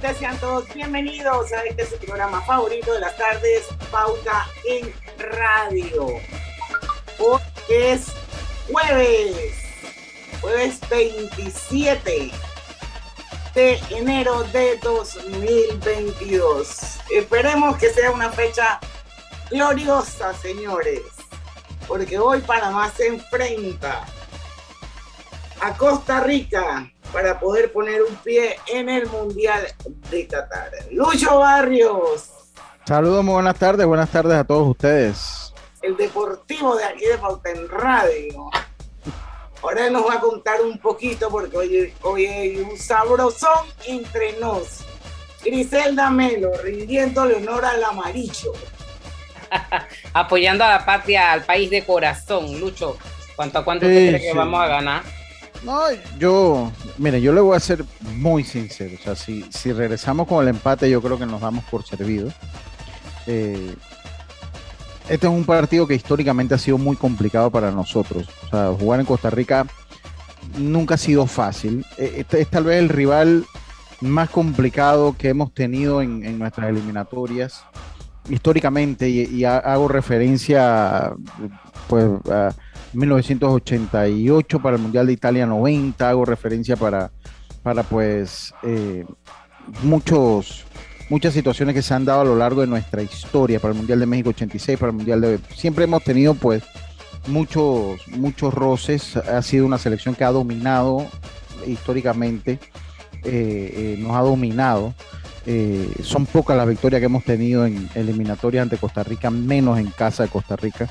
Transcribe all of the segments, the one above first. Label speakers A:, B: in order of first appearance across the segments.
A: Sean todos bienvenidos a este su programa favorito de las tardes, Pauta en Radio. Hoy es jueves, jueves 27 de enero de 2022. Esperemos que sea una fecha gloriosa, señores, porque hoy Panamá se enfrenta a Costa Rica para poder poner un pie en el Mundial de Qatar. Lucho Barrios.
B: Saludos, muy buenas tardes, buenas tardes a todos ustedes.
A: El deportivo de aquí de Pauta en Radio. Ahora nos va a contar un poquito porque hoy, hoy hay un sabrosón entre nos. Griselda Melo, rindiendo honor al amarillo.
C: Apoyando a la patria, al país de corazón, Lucho. ¿Cuánto a cuánto sí, crees que vamos a ganar?
B: No, yo, mire, yo le voy a ser muy sincero. O sea, si, si regresamos con el empate, yo creo que nos damos por servido. Eh, este es un partido que históricamente ha sido muy complicado para nosotros. O sea, jugar en Costa Rica nunca ha sido fácil. Este es tal vez el rival más complicado que hemos tenido en, en nuestras eliminatorias históricamente y, y, hago referencia pues a 1988 para el Mundial de Italia 90, hago referencia para, para pues eh, muchos muchas situaciones que se han dado a lo largo de nuestra historia, para el Mundial de México 86, para el Mundial de... Siempre hemos tenido pues muchos, muchos roces, ha sido una selección que ha dominado históricamente, eh, eh, nos ha dominado. Son pocas las victorias que hemos tenido en eliminatorias ante Costa Rica, menos en casa de Costa Rica.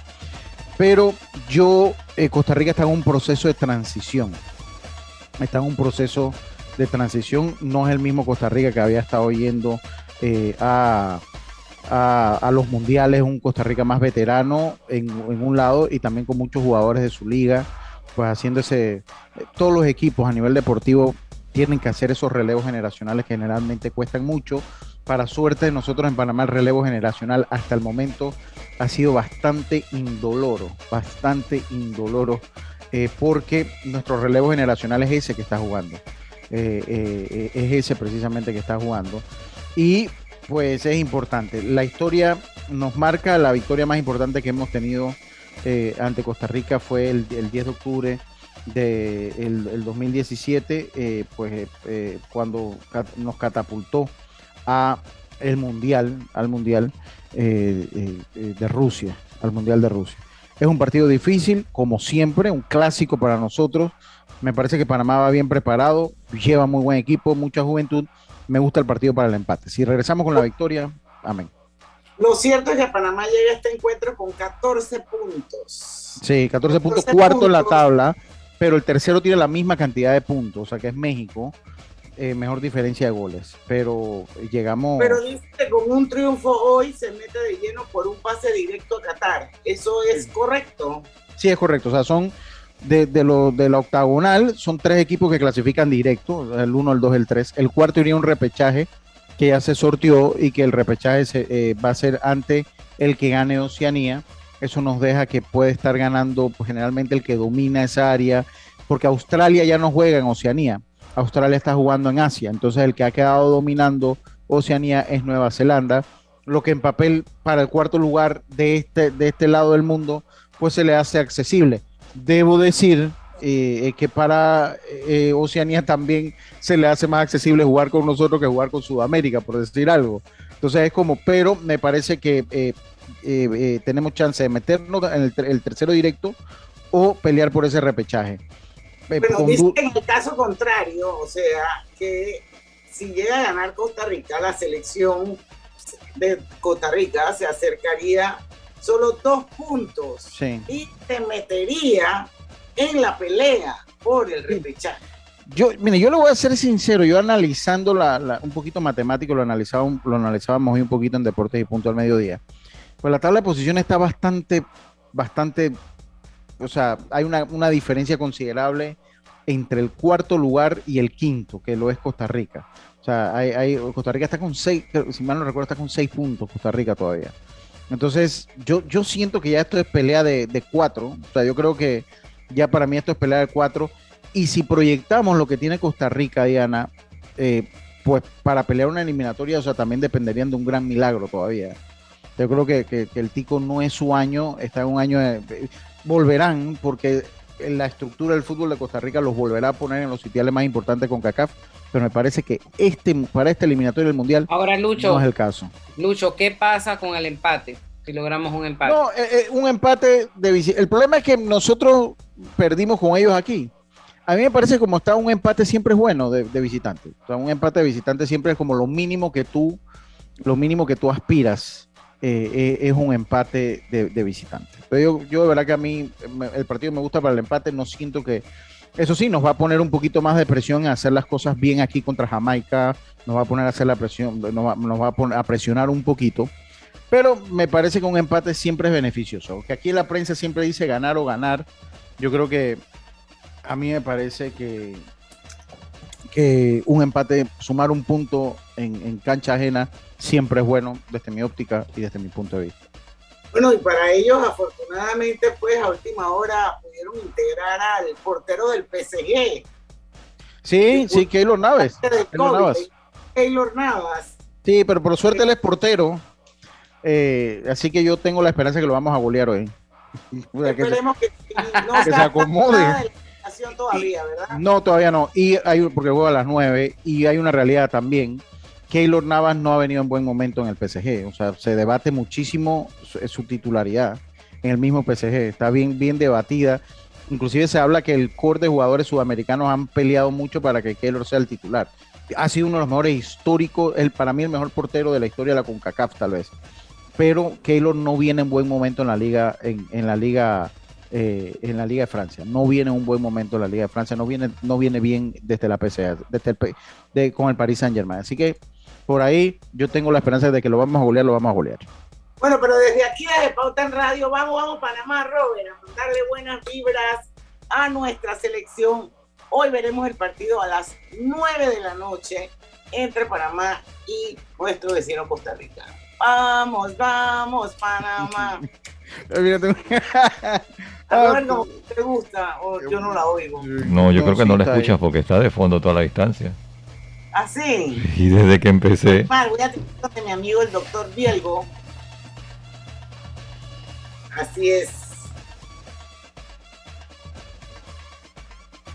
B: Pero yo, eh, Costa Rica está en un proceso de transición. Está en un proceso de transición. No es el mismo Costa Rica que había estado yendo eh, a, a, los mundiales. Un Costa Rica más veterano en, en, un lado y también con muchos jugadores de su liga. Pues haciendo ese. Todos los equipos a nivel deportivo tienen que hacer esos relevos generacionales que generalmente cuestan mucho. Para suerte de nosotros en Panamá el relevo generacional hasta el momento ha sido bastante indoloro, bastante indoloro, eh, porque nuestro relevo generacional es ese que está jugando. Eh, eh, es ese precisamente que está jugando. Y pues es importante. La historia nos marca la victoria más importante que hemos tenido ante Costa Rica fue el, el 10 de octubre de el, el 2017, eh, pues cuando nos catapultó a el mundial, al mundial eh, de Rusia, al mundial de Rusia. Es un partido difícil, como siempre, un clásico para nosotros. Me parece que Panamá va bien preparado, lleva muy buen equipo, mucha juventud. Me gusta el partido para el empate. Si regresamos con la victoria, amén.
A: Lo cierto es que Panamá llega a este encuentro con 14 puntos.
B: Sí, 14 puntos, cuarto puntos. en la tabla pero el tercero tiene la misma cantidad de puntos, o sea que es México, eh, mejor diferencia de goles, pero llegamos...
A: Pero dice que con un triunfo hoy se mete de lleno por un pase directo a Qatar, ¿eso es sí. correcto?
B: Sí, es correcto, o sea, son de, de, lo, de la octagonal, son tres equipos que clasifican directo, el 1, el 2, el 3, el cuarto iría un repechaje que ya se sortió y que el repechaje se, eh, va a ser ante el que gane Oceanía, eso nos deja que puede estar ganando pues, generalmente el que domina esa área, porque Australia ya no juega en Oceanía, Australia está jugando en Asia, entonces el que ha quedado dominando Oceanía es Nueva Zelanda, lo que en papel para el cuarto lugar de este, de este lado del mundo pues se le hace accesible. Debo decir eh, que para eh, Oceanía también se le hace más accesible jugar con nosotros que jugar con Sudamérica, por decir algo. Entonces es como, pero me parece que eh, eh, eh, tenemos chance de meternos en el, tercero directo o pelear por ese repechaje.
A: Eh, Pero dice en el caso contrario, o sea, que si llega a ganar Costa Rica, la selección de Costa Rica se acercaría solo dos puntos
B: sí.
A: y se metería en la pelea por el repechaje.
B: Yo, mire, yo le voy a ser sincero, yo analizando la, la, un poquito matemático, lo, analizaba, lo analizábamos hoy un poquito en Deportes y Punto al Mediodía. Pues la tabla de posiciones está bastante, bastante, o sea, hay una, una, diferencia considerable entre el cuarto lugar y el quinto, que lo es Costa Rica. O sea, hay, hay, Costa Rica está con seis, si mal no recuerdo, está con seis puntos Costa Rica todavía. Entonces, yo, yo siento que ya esto es pelea de, de cuatro. O sea, yo creo que ya para mí esto es pelea de cuatro. Y si proyectamos lo que tiene Costa Rica, Diana, eh, pues para pelear una eliminatoria, o sea, también dependerían de un gran milagro todavía. Yo creo que, el Tico no es su año, está en un año de, volverán porque la estructura del fútbol de Costa Rica los volverá a poner en los sitiales más importantes con CACAF, pero me parece que este para este eliminatorio del Mundial
C: Ahora, Lucho,
B: no es el caso.
C: Lucho, ¿qué pasa con el empate? Si logramos un empate.
B: No, eh, eh, un empate de El problema es que nosotros perdimos con ellos aquí. A mí me parece como está un empate siempre es bueno de, visitante. O sea, un empate de visitante siempre es como lo mínimo que tú, lo mínimo que tú aspiras eh, eh, es un empate de, visitante. Pero yo, de verdad que a mí el partido me gusta para el empate, no siento que... Eso sí, nos va a poner un poquito más de presión a hacer las cosas bien aquí contra Jamaica, nos va a poner a hacer la presión, nos va, a, a presionar un poquito, pero me parece que un empate siempre es beneficioso, que aquí la prensa siempre dice ganar o ganar, yo creo que a mí me parece que, que un empate, sumar un punto en, cancha ajena, siempre es bueno desde mi óptica y desde mi punto de vista.
A: Bueno, y para ellos, afortunadamente, pues a última hora pudieron integrar al portero del PSG.
B: Sí, sí, Keylor Navas.
A: Keylor Navas. Keylor Navas.
B: Sí, pero por suerte él es portero. Eh, así que yo tengo la esperanza que lo vamos a golear hoy.
A: Esperemos que,
B: no se acomode.
A: Todavía, ¿verdad?
B: No, todavía no. Y hay porque juega a las 9 y hay una realidad también Keylor Navas no ha venido en buen momento en el PSG. O sea, se debate muchísimo su, titularidad en el mismo PSG. Está bien, bien debatida. Inclusive se habla que el core de jugadores sudamericanos han peleado mucho para que Keylor sea el titular. Ha sido uno de los mejores históricos, el, para mí el mejor portero de la historia de la CONCACAF tal vez. Pero Keylor no viene en buen momento en la liga, en, la liga, eh, en la liga de Francia. No viene en un buen momento en la liga de Francia. No viene, no viene bien desde la PSA, desde el, con el Paris Saint Germain. Así que por ahí yo tengo la esperanza de que lo vamos a golear, lo vamos a golear.
A: Bueno, pero desde aquí, desde Pauta en Radio, vamos, vamos, Panamá, Robert, a mandarle buenas vibras a nuestra selección. Hoy veremos el partido a las 9 de la noche entre Panamá y nuestro vecino Costa Rica. Vamos, vamos, Panamá. a ver cómo te gusta o yo no la oigo.
D: No, yo creo que no la escuchas porque está de fondo toda la distancia.
A: Así.
D: Y desde que empecé.
A: voy a tener de mi amigo el doctor Bielgo. Así es.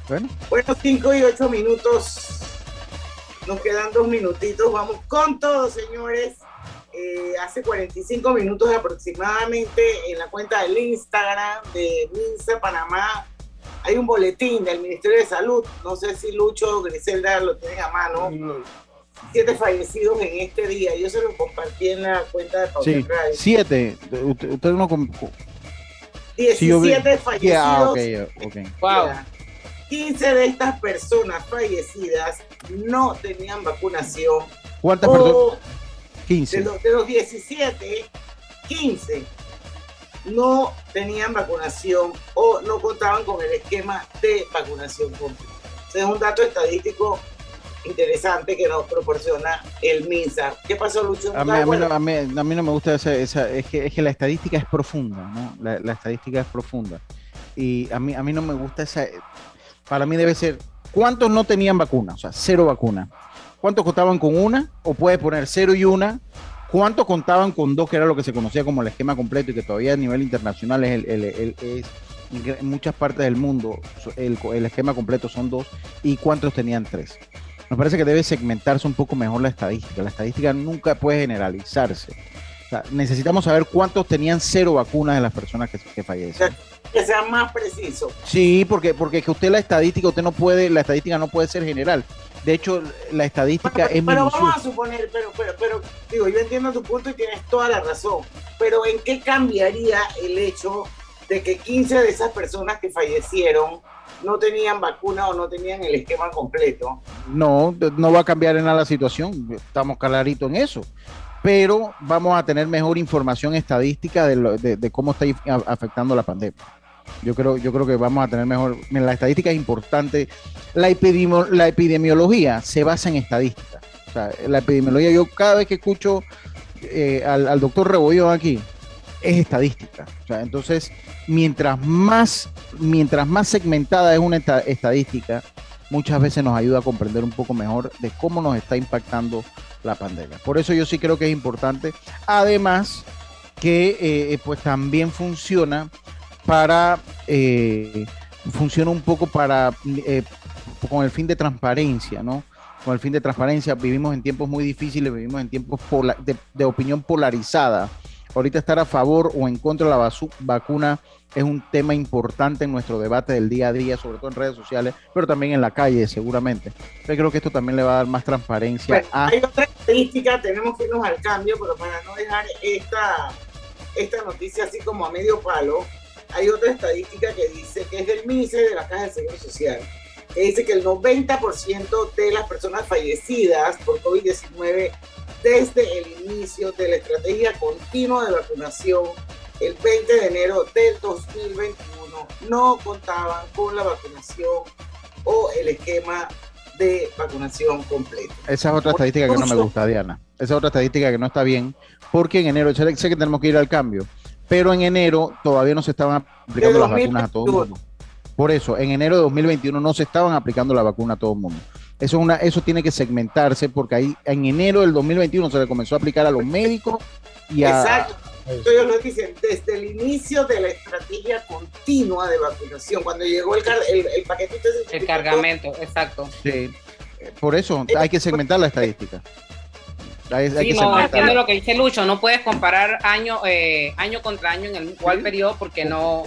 A: Bueno. Bueno, 5 y 8 minutos. Nos quedan dos minutitos. Vamos con todo, señores. Eh, hace 45 minutos aproximadamente en la cuenta del Instagram de Minsa Panamá hay un boletín del Ministerio de Salud, no sé si Lucho o Griselda lo tienen a mano, siete fallecidos en este día, yo se lo compartí en la cuenta de Pauta
B: sí, Siete, usted, no...
A: 17 fallecidos. Wow. 15 de estas personas fallecidas no tenían vacunación.
B: ¿Cuántas personas? 15.
A: De los, de los 17, 15 no tenían vacunación o no contaban con el esquema de vacunación completo. Ese es un dato estadístico interesante que nos proporciona el MINSA. ¿Qué pasó, Lucho?
B: A mí, no me gusta esa, es, que, es que la estadística es profunda, ¿no? La, estadística es profunda. Y a mí, a mí no me gusta esa... Para mí debe ser, ¿cuántos no tenían vacuna? O sea, cero vacuna. ¿Cuántos contaban con una? O puede poner cero y una ¿Cuántos contaban con dos, que era lo que se conocía como el esquema completo y que todavía a nivel internacional es, el, en muchas partes del mundo el, esquema completo son dos y cuántos tenían tres? Me parece que debe segmentarse un poco mejor la estadística. La estadística nunca puede generalizarse. necesitamos saber cuántos tenían cero vacunas de las personas que, que fallecen.
A: Que sea más preciso.
B: Sí, porque, porque que usted la estadística, usted no puede, la estadística no puede ser general. De hecho, la estadística es
A: Pero vamos a suponer, pero, pero, pero, digo, yo entiendo tu punto y tienes toda la razón, pero ¿en qué cambiaría el hecho de que 15 de esas personas que fallecieron no tenían vacuna o no tenían el esquema completo?
B: No, no va a cambiar en nada la situación, estamos claritos en eso pero vamos a tener mejor información estadística de, de cómo está afectando la pandemia. Yo creo, yo creo que vamos a tener mejor. la estadística es importante. La, la epidemiología se basa en estadística. O sea, la epidemiología, yo cada vez que escucho eh, al, doctor Rebollón aquí, es estadística. Entonces, mientras más, mientras más segmentada es una estadística, muchas veces nos ayuda a comprender un poco mejor de cómo nos está impactando la pandemia. Por eso yo sí creo que es importante. Además, que eh, pues también funciona para, eh, funciona un poco para, eh, con el fin de transparencia, ¿no? Con el fin de transparencia, vivimos en tiempos muy difíciles, vivimos en tiempos de, de, opinión polarizada. Ahorita estar a favor o en contra de la vacuna es un tema importante en nuestro debate del día a día, sobre todo en redes sociales, pero también en la calle, seguramente. Yo creo que esto también le va a dar más transparencia.
A: a... Hay otra estadística, tenemos que irnos al cambio, pero para no dejar esta, esta noticia así como a medio palo, hay otra estadística que dice que es del Ministerio de la Caja de Seguro Social, que dice que el 90% de las personas fallecidas por COVID-19 desde el inicio de la estrategia continua de vacunación el 20 de enero del 2021 no contaban con la vacunación o el esquema de vacunación completo.
B: Esa es otra estadística que no me gusta, Diana. Esa es otra estadística que no está bien, porque en enero, sé que tenemos que ir al cambio, pero en enero todavía no se estaban aplicando las vacunas a todo el mundo. Por eso, en enero de 2021 no se estaban aplicando la vacuna a todo el mundo. Eso, es una, eso tiene que segmentarse porque ahí en enero del 2021 se le comenzó a aplicar a los médicos y a,
A: Exacto ellos lo dicen desde el inicio de la estrategia continua de vacunación, cuando llegó el, el, el paquetito.
C: El cargamento, exacto.
B: Sí, por eso hay que segmentar la estadística.
C: Hay, sí, no, entiendo lo que dice Lucho, no puedes comparar año, eh, año contra año en el igual periodo porque no...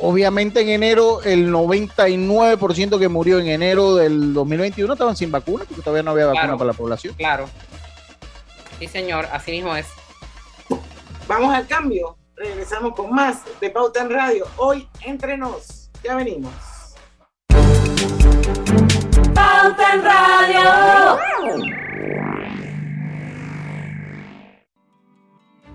B: obviamente en enero el 99% que murió en enero del 2021 estaban sin vacuna porque todavía no había vacuna para la población.
C: Claro. Sí, señor, así mismo es.
A: Vamos al cambio. Regresamos con más de Pauta en Radio. Hoy entre nos. Ya venimos.
E: Pauta en Radio.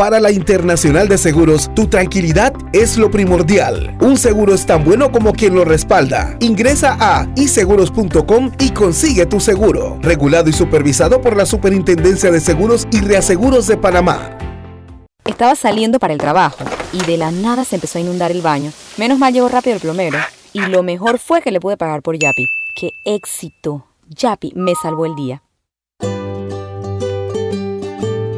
F: Para la Internacional de Seguros, tu tranquilidad es lo primordial. Un seguro es tan bueno como quien lo respalda. Ingresa a iseguros.com y consigue tu seguro. Regulado y supervisado por la Superintendencia de Seguros y Reaseguros de Panamá.
G: Estaba saliendo para el trabajo y de la nada se empezó a inundar el baño. Menos mal llegó rápido el plomero. Y lo mejor fue que le pude pagar por Yapi. ¡Qué éxito! Yapi me salvó el día.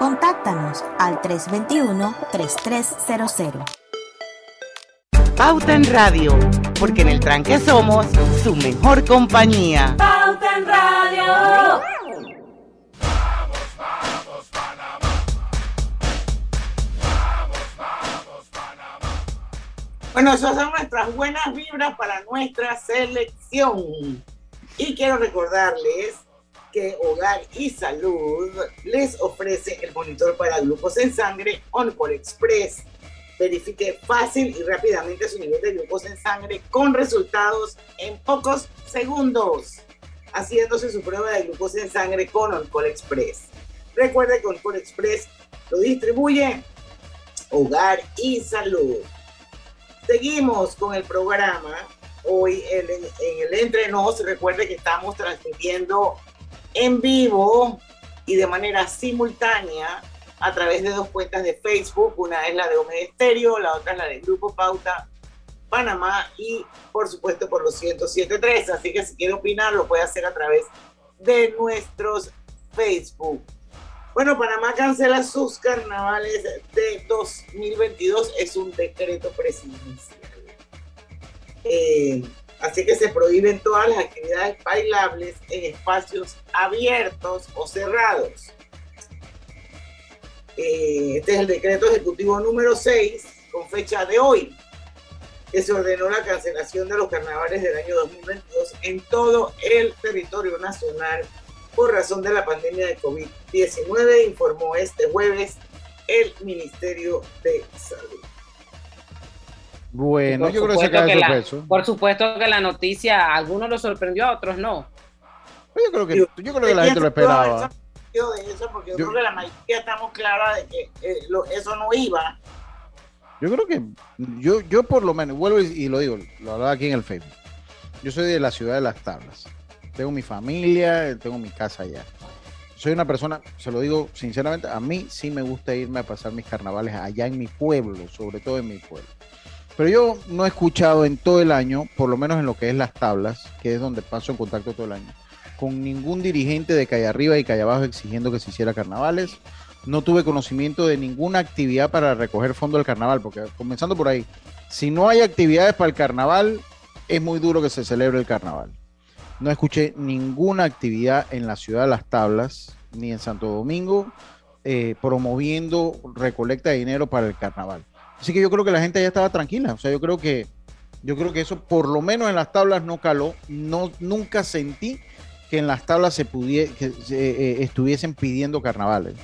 H: Contáctanos al 321-3300.
A: Pauta en Radio, porque en el tranque somos su mejor compañía.
I: Pauta en Radio.
A: Bueno, esas son nuestras buenas vibras para nuestra selección. Y quiero recordarles que Hogar y Salud les ofrece el monitor para grupos en sangre OnCall Express. Verifique fácil y rápidamente su nivel de glucosa en sangre con resultados en pocos segundos, haciéndose su prueba de glucosa en sangre con OnCall Express. Recuerde que OnCall Express lo distribuye Hogar y Salud. Seguimos con el programa. Hoy en, el Entre Nos, recuerde que estamos transmitiendo en vivo y de manera simultánea a través de dos cuentas de Facebook. Una es la de Omega Estéreo, la otra es la del Grupo Pauta Panamá y por supuesto por los 107.3. Así que si quiere opinar lo puede hacer a través de nuestros Facebook. Bueno, Panamá cancela sus carnavales de 2022. Es un decreto presidencial. Eh, así que se prohíben todas las actividades bailables en espacios abiertos o cerrados. Eh, este es el decreto ejecutivo número 6, con fecha de hoy, que se ordenó la cancelación de los carnavales del año 2022 en todo el territorio nacional por razón de la pandemia de COVID-19, informó este jueves el Ministerio de Salud.
B: Bueno, yo creo que se cae
C: la, Por supuesto que la noticia a algunos lo sorprendió, a otros no.
B: Yo creo que, yo, creo que la gente lo esperaba.
A: Yo de eso porque yo, creo que la mayoría estamos claros de que eh, eso no iba.
B: Yo creo que yo, yo por lo menos, vuelvo y, lo digo, lo hablaba aquí en el Facebook. Yo soy de la ciudad de las tablas. Tengo mi familia, tengo mi casa allá. Soy una persona, se lo digo sinceramente, a mí sí me gusta irme a pasar mis carnavales allá en mi pueblo, sobre todo en mi pueblo. Pero yo no he escuchado en todo el año, por lo menos en lo que es las tablas, que es donde paso en contacto todo el año, con ningún dirigente de calle arriba y calle abajo exigiendo que se hiciera carnavales. No tuve conocimiento de ninguna actividad para recoger fondo del carnaval, porque comenzando por ahí, si no hay actividades para el carnaval, es muy duro que se celebre el carnaval. No escuché ninguna actividad en la ciudad de Las Tablas, ni en Santo Domingo, eh, promoviendo recolecta de dinero para el carnaval. Así que yo creo que la gente ya estaba tranquila. O sea, yo creo que, yo creo que eso, por lo menos en las tablas, no caló. No, nunca sentí que en las tablas se pudiera, que eh, estuviesen pidiendo carnavales.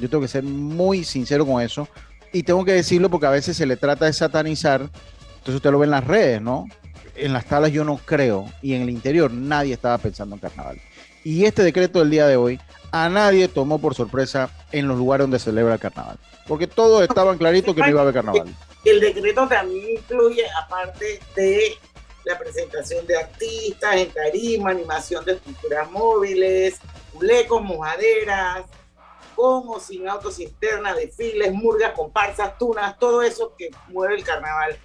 B: Yo tengo que ser muy sincero con eso. Y tengo que decirlo porque a veces se le trata de satanizar. Entonces usted lo ve en las redes, ¿no? En las tablas yo no creo. Y en el interior nadie estaba pensando en carnaval. Y este decreto del día de hoy a nadie tomó por sorpresa en los lugares donde se celebra el carnaval. Porque todos estaban claritos que no iba a haber carnaval.
A: El decreto también incluye, aparte de la presentación de artistas en tarima, animación de estructuras móviles, culecos, mojaderas, con o sin autocisterna, desfiles, murgas, comparsas, tunas, todo eso que mueve el carnaval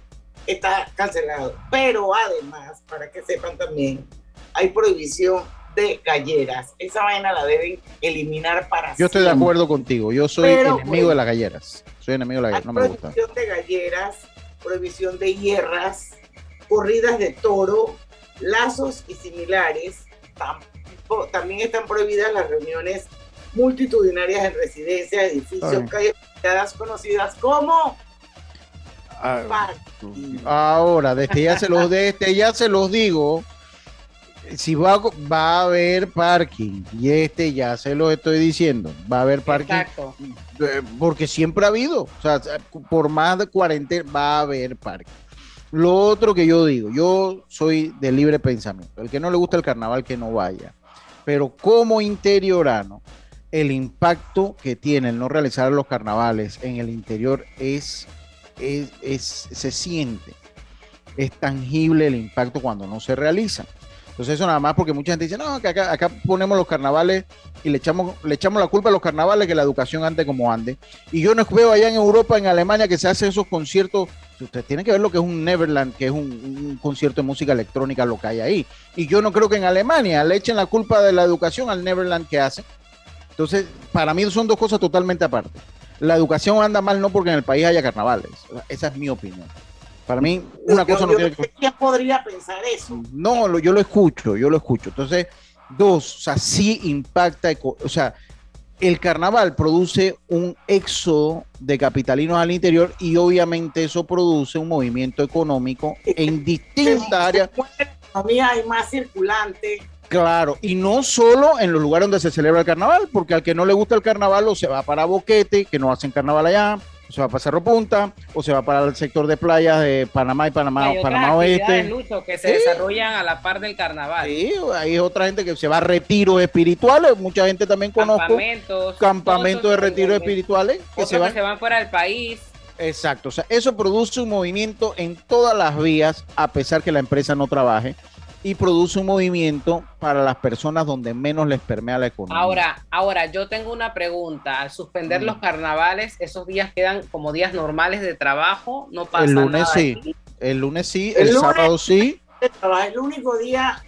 A: está cancelado. Pero además, para que sepan también, hay prohibición de galleras. Esa vaina la deben eliminar para
B: Yo estoy de acuerdo contigo. Yo soy enemigo de las galleras. Soy enemigo de las galleras. No me gusta.
A: Prohibición de galleras, prohibición de hierras, corridas de toro, lazos y similares. También están prohibidas las reuniones multitudinarias en residencias, edificios, calles conocidas como
B: ah, Ahora, desde ya se los, desde ya se los digo, si va, va a haber parking, y este ya se lo estoy diciendo, va a haber parking. Eh, porque siempre ha habido, o sea, por más de 40 va a haber parking. Lo otro que yo digo, yo soy de libre pensamiento. El que no le gusta el carnaval, que no vaya. Pero como interiorano, el impacto que tiene el no realizar los carnavales en el interior es, es se siente. Es tangible el impacto cuando no se realizan. Entonces eso nada más porque mucha gente dice, no, que acá, acá ponemos los carnavales y le echamos, le echamos la culpa a los carnavales que la educación ande como ande. Y yo no veo allá en Europa, en Alemania, que se hacen esos conciertos. Ustedes tienen que ver lo que es un Neverland, que es un, un concierto de música electrónica, lo que hay ahí. Y yo no creo que en Alemania le echen la culpa de la educación al Neverland que hacen. Entonces, para mí son dos cosas totalmente aparte. La educación anda mal no porque en el país haya carnavales. Esa es mi opinión. Para mí, una cosa no tiene que...
A: ¿Quién podría pensar eso?
B: No, lo- yo lo escucho, yo lo escucho. Entonces, dos, o sea, sí impacta, o sea, el carnaval produce un éxodo de capitalinos al interior y obviamente eso produce un movimiento económico en distintas áreas.
A: Economía hay más circulante.
B: Claro, y no solo en los lugares donde se celebra el carnaval, porque al que no le gusta el carnaval o se va para Boquete, que no hacen carnaval allá, se va para Cerro Punta, o se va para el sector de playas de Panamá y Panamá,
C: Hay
B: Panamá Oeste.
C: Lucho, que se
B: Sí.
C: desarrollan a la par del carnaval.
B: Sí, hay otra gente que se va a retiros espirituales, mucha gente también conozco,
C: Campamentos.
B: campamentos de retiros espirituales que
C: otros
B: se van.
C: que se van fuera del país.
B: Exacto, o sea, eso produce un movimiento en todas las vías, a pesar que la empresa no trabaje, y produce un movimiento para las personas donde menos les permea la economía.
C: Ahora, ahora, yo tengo una pregunta. Al suspender
B: Mm.
C: los carnavales, esos días quedan como días normales de trabajo, no pasa
B: el lunes
C: nada
B: sí,
C: aquí?
B: el lunes sí,
A: El
B: el,
A: lunes-
B: sábado sí,
A: el único día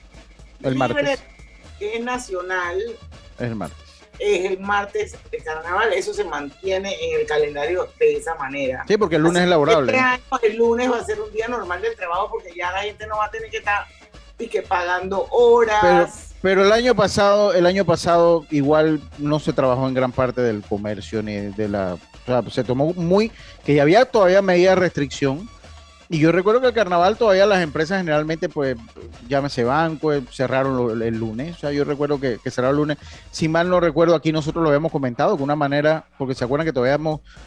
B: el
A: libre
B: martes,
A: que es nacional
B: el martes.
A: es el martes de carnaval. Eso se mantiene en el calendario de esa manera.
B: Sí, porque el lunes es laborable.
A: Este año el lunes va a ser un día normal del trabajo porque ya la gente no va a tener que estar y que pagando horas.
B: Pero, el año pasado, el año pasado igual no se trabajó en gran parte del comercio ni de la, o sea, se tomó muy que había todavía medida de restricción. Y yo recuerdo que el carnaval todavía las empresas generalmente, pues, llámese banco, eh, cerraron el lunes. O sea, yo recuerdo que, que cerraron el lunes. Si mal no recuerdo, aquí nosotros lo habíamos comentado de una manera, porque se acuerdan que todavía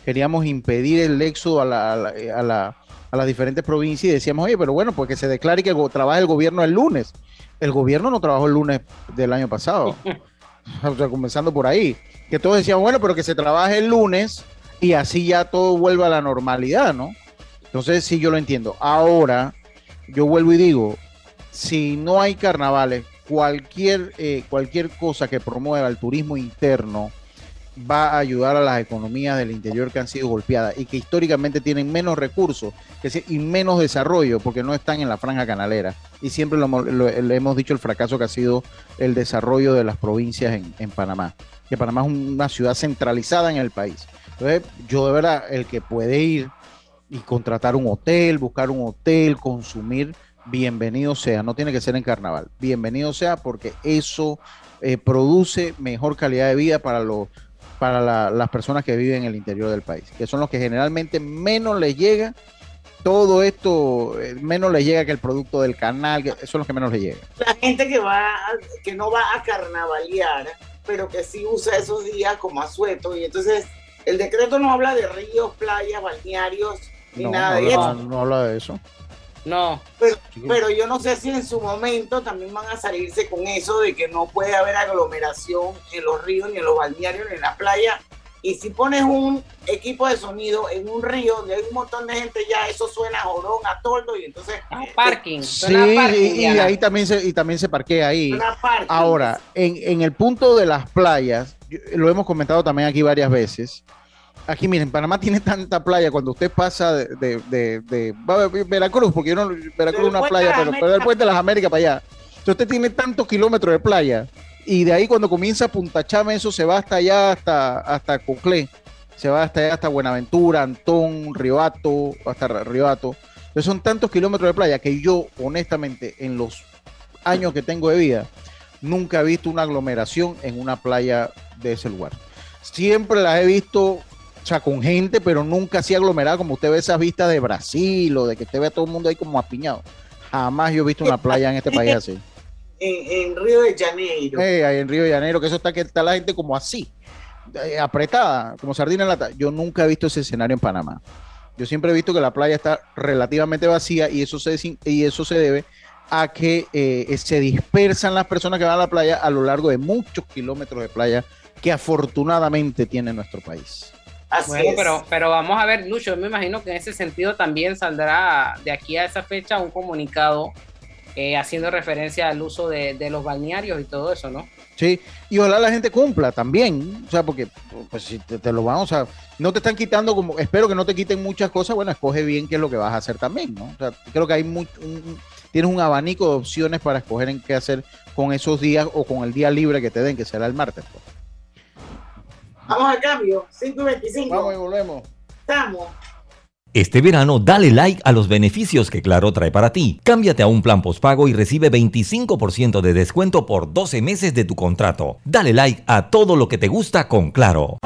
B: queríamos impedir el éxodo a la, a la- a la- a las diferentes provincias y decíamos, oye, pero bueno, pues que se declare que trabaja el gobierno el lunes. El gobierno no trabajó el lunes del año pasado. o sea, comenzando por ahí. Que todos decían, bueno, pero que se trabaje el lunes y así ya todo vuelva a la normalidad, ¿no? Entonces, sí, yo lo entiendo. Ahora, yo vuelvo y digo, si no hay carnavales, cualquier, eh, cualquier cosa que promueva el turismo interno va a ayudar a las economías del interior que han sido golpeadas y que históricamente tienen menos recursos y menos desarrollo porque no están en la franja canalera. Y siempre lo, le hemos dicho el fracaso que ha sido el desarrollo de las provincias en, en Panamá. Que Panamá es una ciudad centralizada en el país. Entonces, yo de verdad, el que puede ir y contratar un hotel, buscar un hotel, consumir, bienvenido sea. No tiene que ser en carnaval. Bienvenido sea porque eso eh, produce mejor calidad de vida para los para la- las personas que viven en el interior del país, que son los que generalmente menos les llega todo esto, eh, menos les llega que el producto del canal, que son los que menos les llega.
A: La gente que va, que no va a carnavalear, pero que sí usa esos días como asueto. Y entonces el decreto no habla de ríos, playas, balnearios, ni
B: No,
A: nada
B: no
A: de
B: habla-
A: eso.
B: no habla de eso.
C: No.
A: Pero, pero yo no sé si en su momento también van a salirse con eso de que no puede haber aglomeración en los ríos, ni en los balnearios, ni en las playas. Y si pones un equipo de sonido en un río donde hay un montón de gente, ya eso suena a jorón, a toldo, y entonces. eh,
C: Parking.
B: Sí,
C: a parking,
B: y, ahí también se, y también se parquea ahí.
A: A.
B: Ahora, en, en el punto de las playas, lo hemos comentado también aquí varias veces. Aquí, miren, Panamá tiene tanta playa cuando usted pasa de, de- de- de- va a ver, Veracruz, porque yo no, Veracruz es una playa, pero, pero
A: Américas.
B: puente de las Américas para allá. Entonces usted tiene tantos kilómetros de playa y de ahí cuando comienza Punta Chame, eso se va hasta allá, hasta, hasta Coclé, se va hasta allá, hasta Buenaventura, Antón, Riohato, hasta Riohato. Entonces son tantos kilómetros de playa que yo, honestamente, en los años que tengo de vida, nunca he visto una aglomeración en una playa de ese lugar. Siempre las he visto, sea, con gente, pero nunca así aglomerada como usted ve esas vistas de Brasil o de que usted ve a todo el mundo ahí como apiñado. Jamás yo he visto una playa en este país así.
A: En, en Río de Janeiro.
B: Eh, ahí en Río de Janeiro, que eso está que está la gente como así, eh, apretada, como sardina en lata. Yo nunca he visto ese escenario en Panamá. Yo siempre he visto que la playa está relativamente vacía y eso se, y eso se debe a que eh, se dispersan las personas que van a la playa a lo largo de muchos kilómetros de playa que afortunadamente tiene nuestro país.
C: Bueno, pero, pero vamos a ver, Lucho, yo me imagino que en ese sentido también saldrá de aquí a esa fecha un comunicado eh, haciendo referencia al uso de, los balnearios y todo eso, ¿no?
B: Sí, y ojalá la gente cumpla también, o sea, porque pues si te, lo vamos a, no te están quitando como, espero que no te quiten muchas cosas, bueno, escoge bien qué es lo que vas a hacer también, ¿no? O sea, creo que hay mucho, tienes un abanico de opciones para escoger en qué hacer con esos días o con el día libre que te den, que será el martes. Pues.
A: Vamos al cambio, 5 y 25.
B: Vamos y volvemos.
A: Estamos.
D: Este verano dale like a los beneficios que Claro trae para ti. Cámbiate a un plan postpago y recibe 25% de descuento por 12 meses de tu contrato. Dale like a todo lo que te gusta con Claro.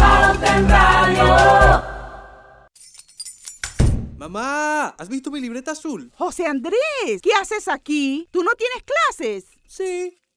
J: Mamá, ¿has visto mi libreta azul?
K: José Andrés, ¿qué haces aquí? ¿Tú no tienes clases?
J: Sí,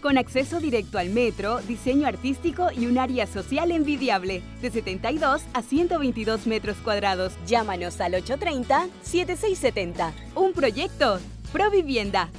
L: con acceso directo al metro, diseño artístico y un área social envidiable, de 72 a 122 metros cuadrados. Llámanos al 830-7670. Un proyecto, Provivienda.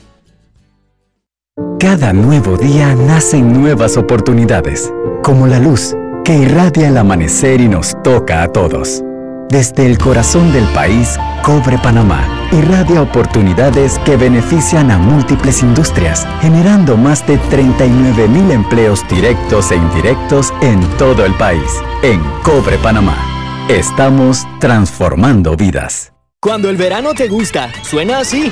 M: Cada nuevo día nacen nuevas oportunidades, como la luz que irradia el amanecer y nos toca a todos. Desde el corazón del país, Cobre Panamá irradia oportunidades que benefician a múltiples industrias, generando más de 39 mil empleos directos e indirectos en todo el país. En Cobre Panamá, estamos transformando vidas.
N: Cuando el verano te gusta, suena así.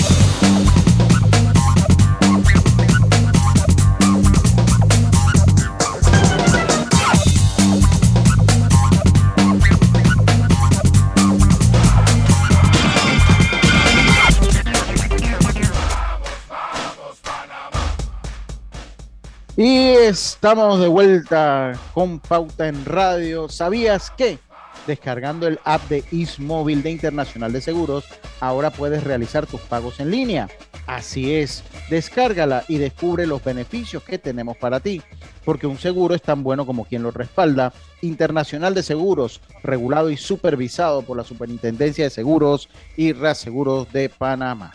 B: Y estamos de vuelta con Pauta en Radio. ¿Sabías que? Descargando el app de Ismóvil de Internacional de Seguros, ahora puedes realizar tus pagos en línea. Así es, descárgala y descubre los beneficios que tenemos para ti, porque un seguro es tan bueno como quien lo respalda. Internacional de Seguros, regulado y supervisado por la Superintendencia de Seguros y Reaseguros de Panamá.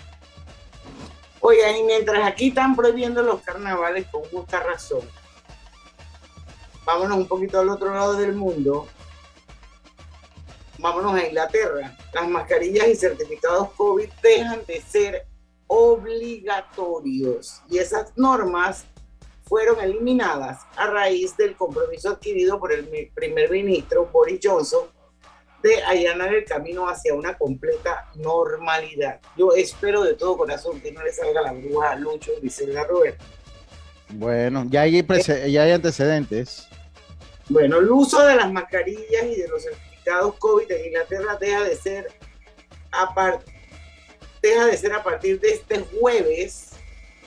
A: Oigan, y mientras aquí están prohibiendo los carnavales con justa razón, vámonos un poquito al otro lado del mundo, vámonos a Inglaterra. Las mascarillas y certificados COVID dejan de ser obligatorios y esas normas fueron eliminadas a raíz del compromiso adquirido por el primer ministro Boris Johnson de allanar el camino hacia una completa normalidad. Yo espero de todo corazón que no le salga la bruja a Lucho, dice la Roberta.
B: Bueno, ya hay, ya hay antecedentes.
A: Bueno, el uso de las mascarillas y de los certificados COVID en Inglaterra deja de ser a, deja de ser a partir de este jueves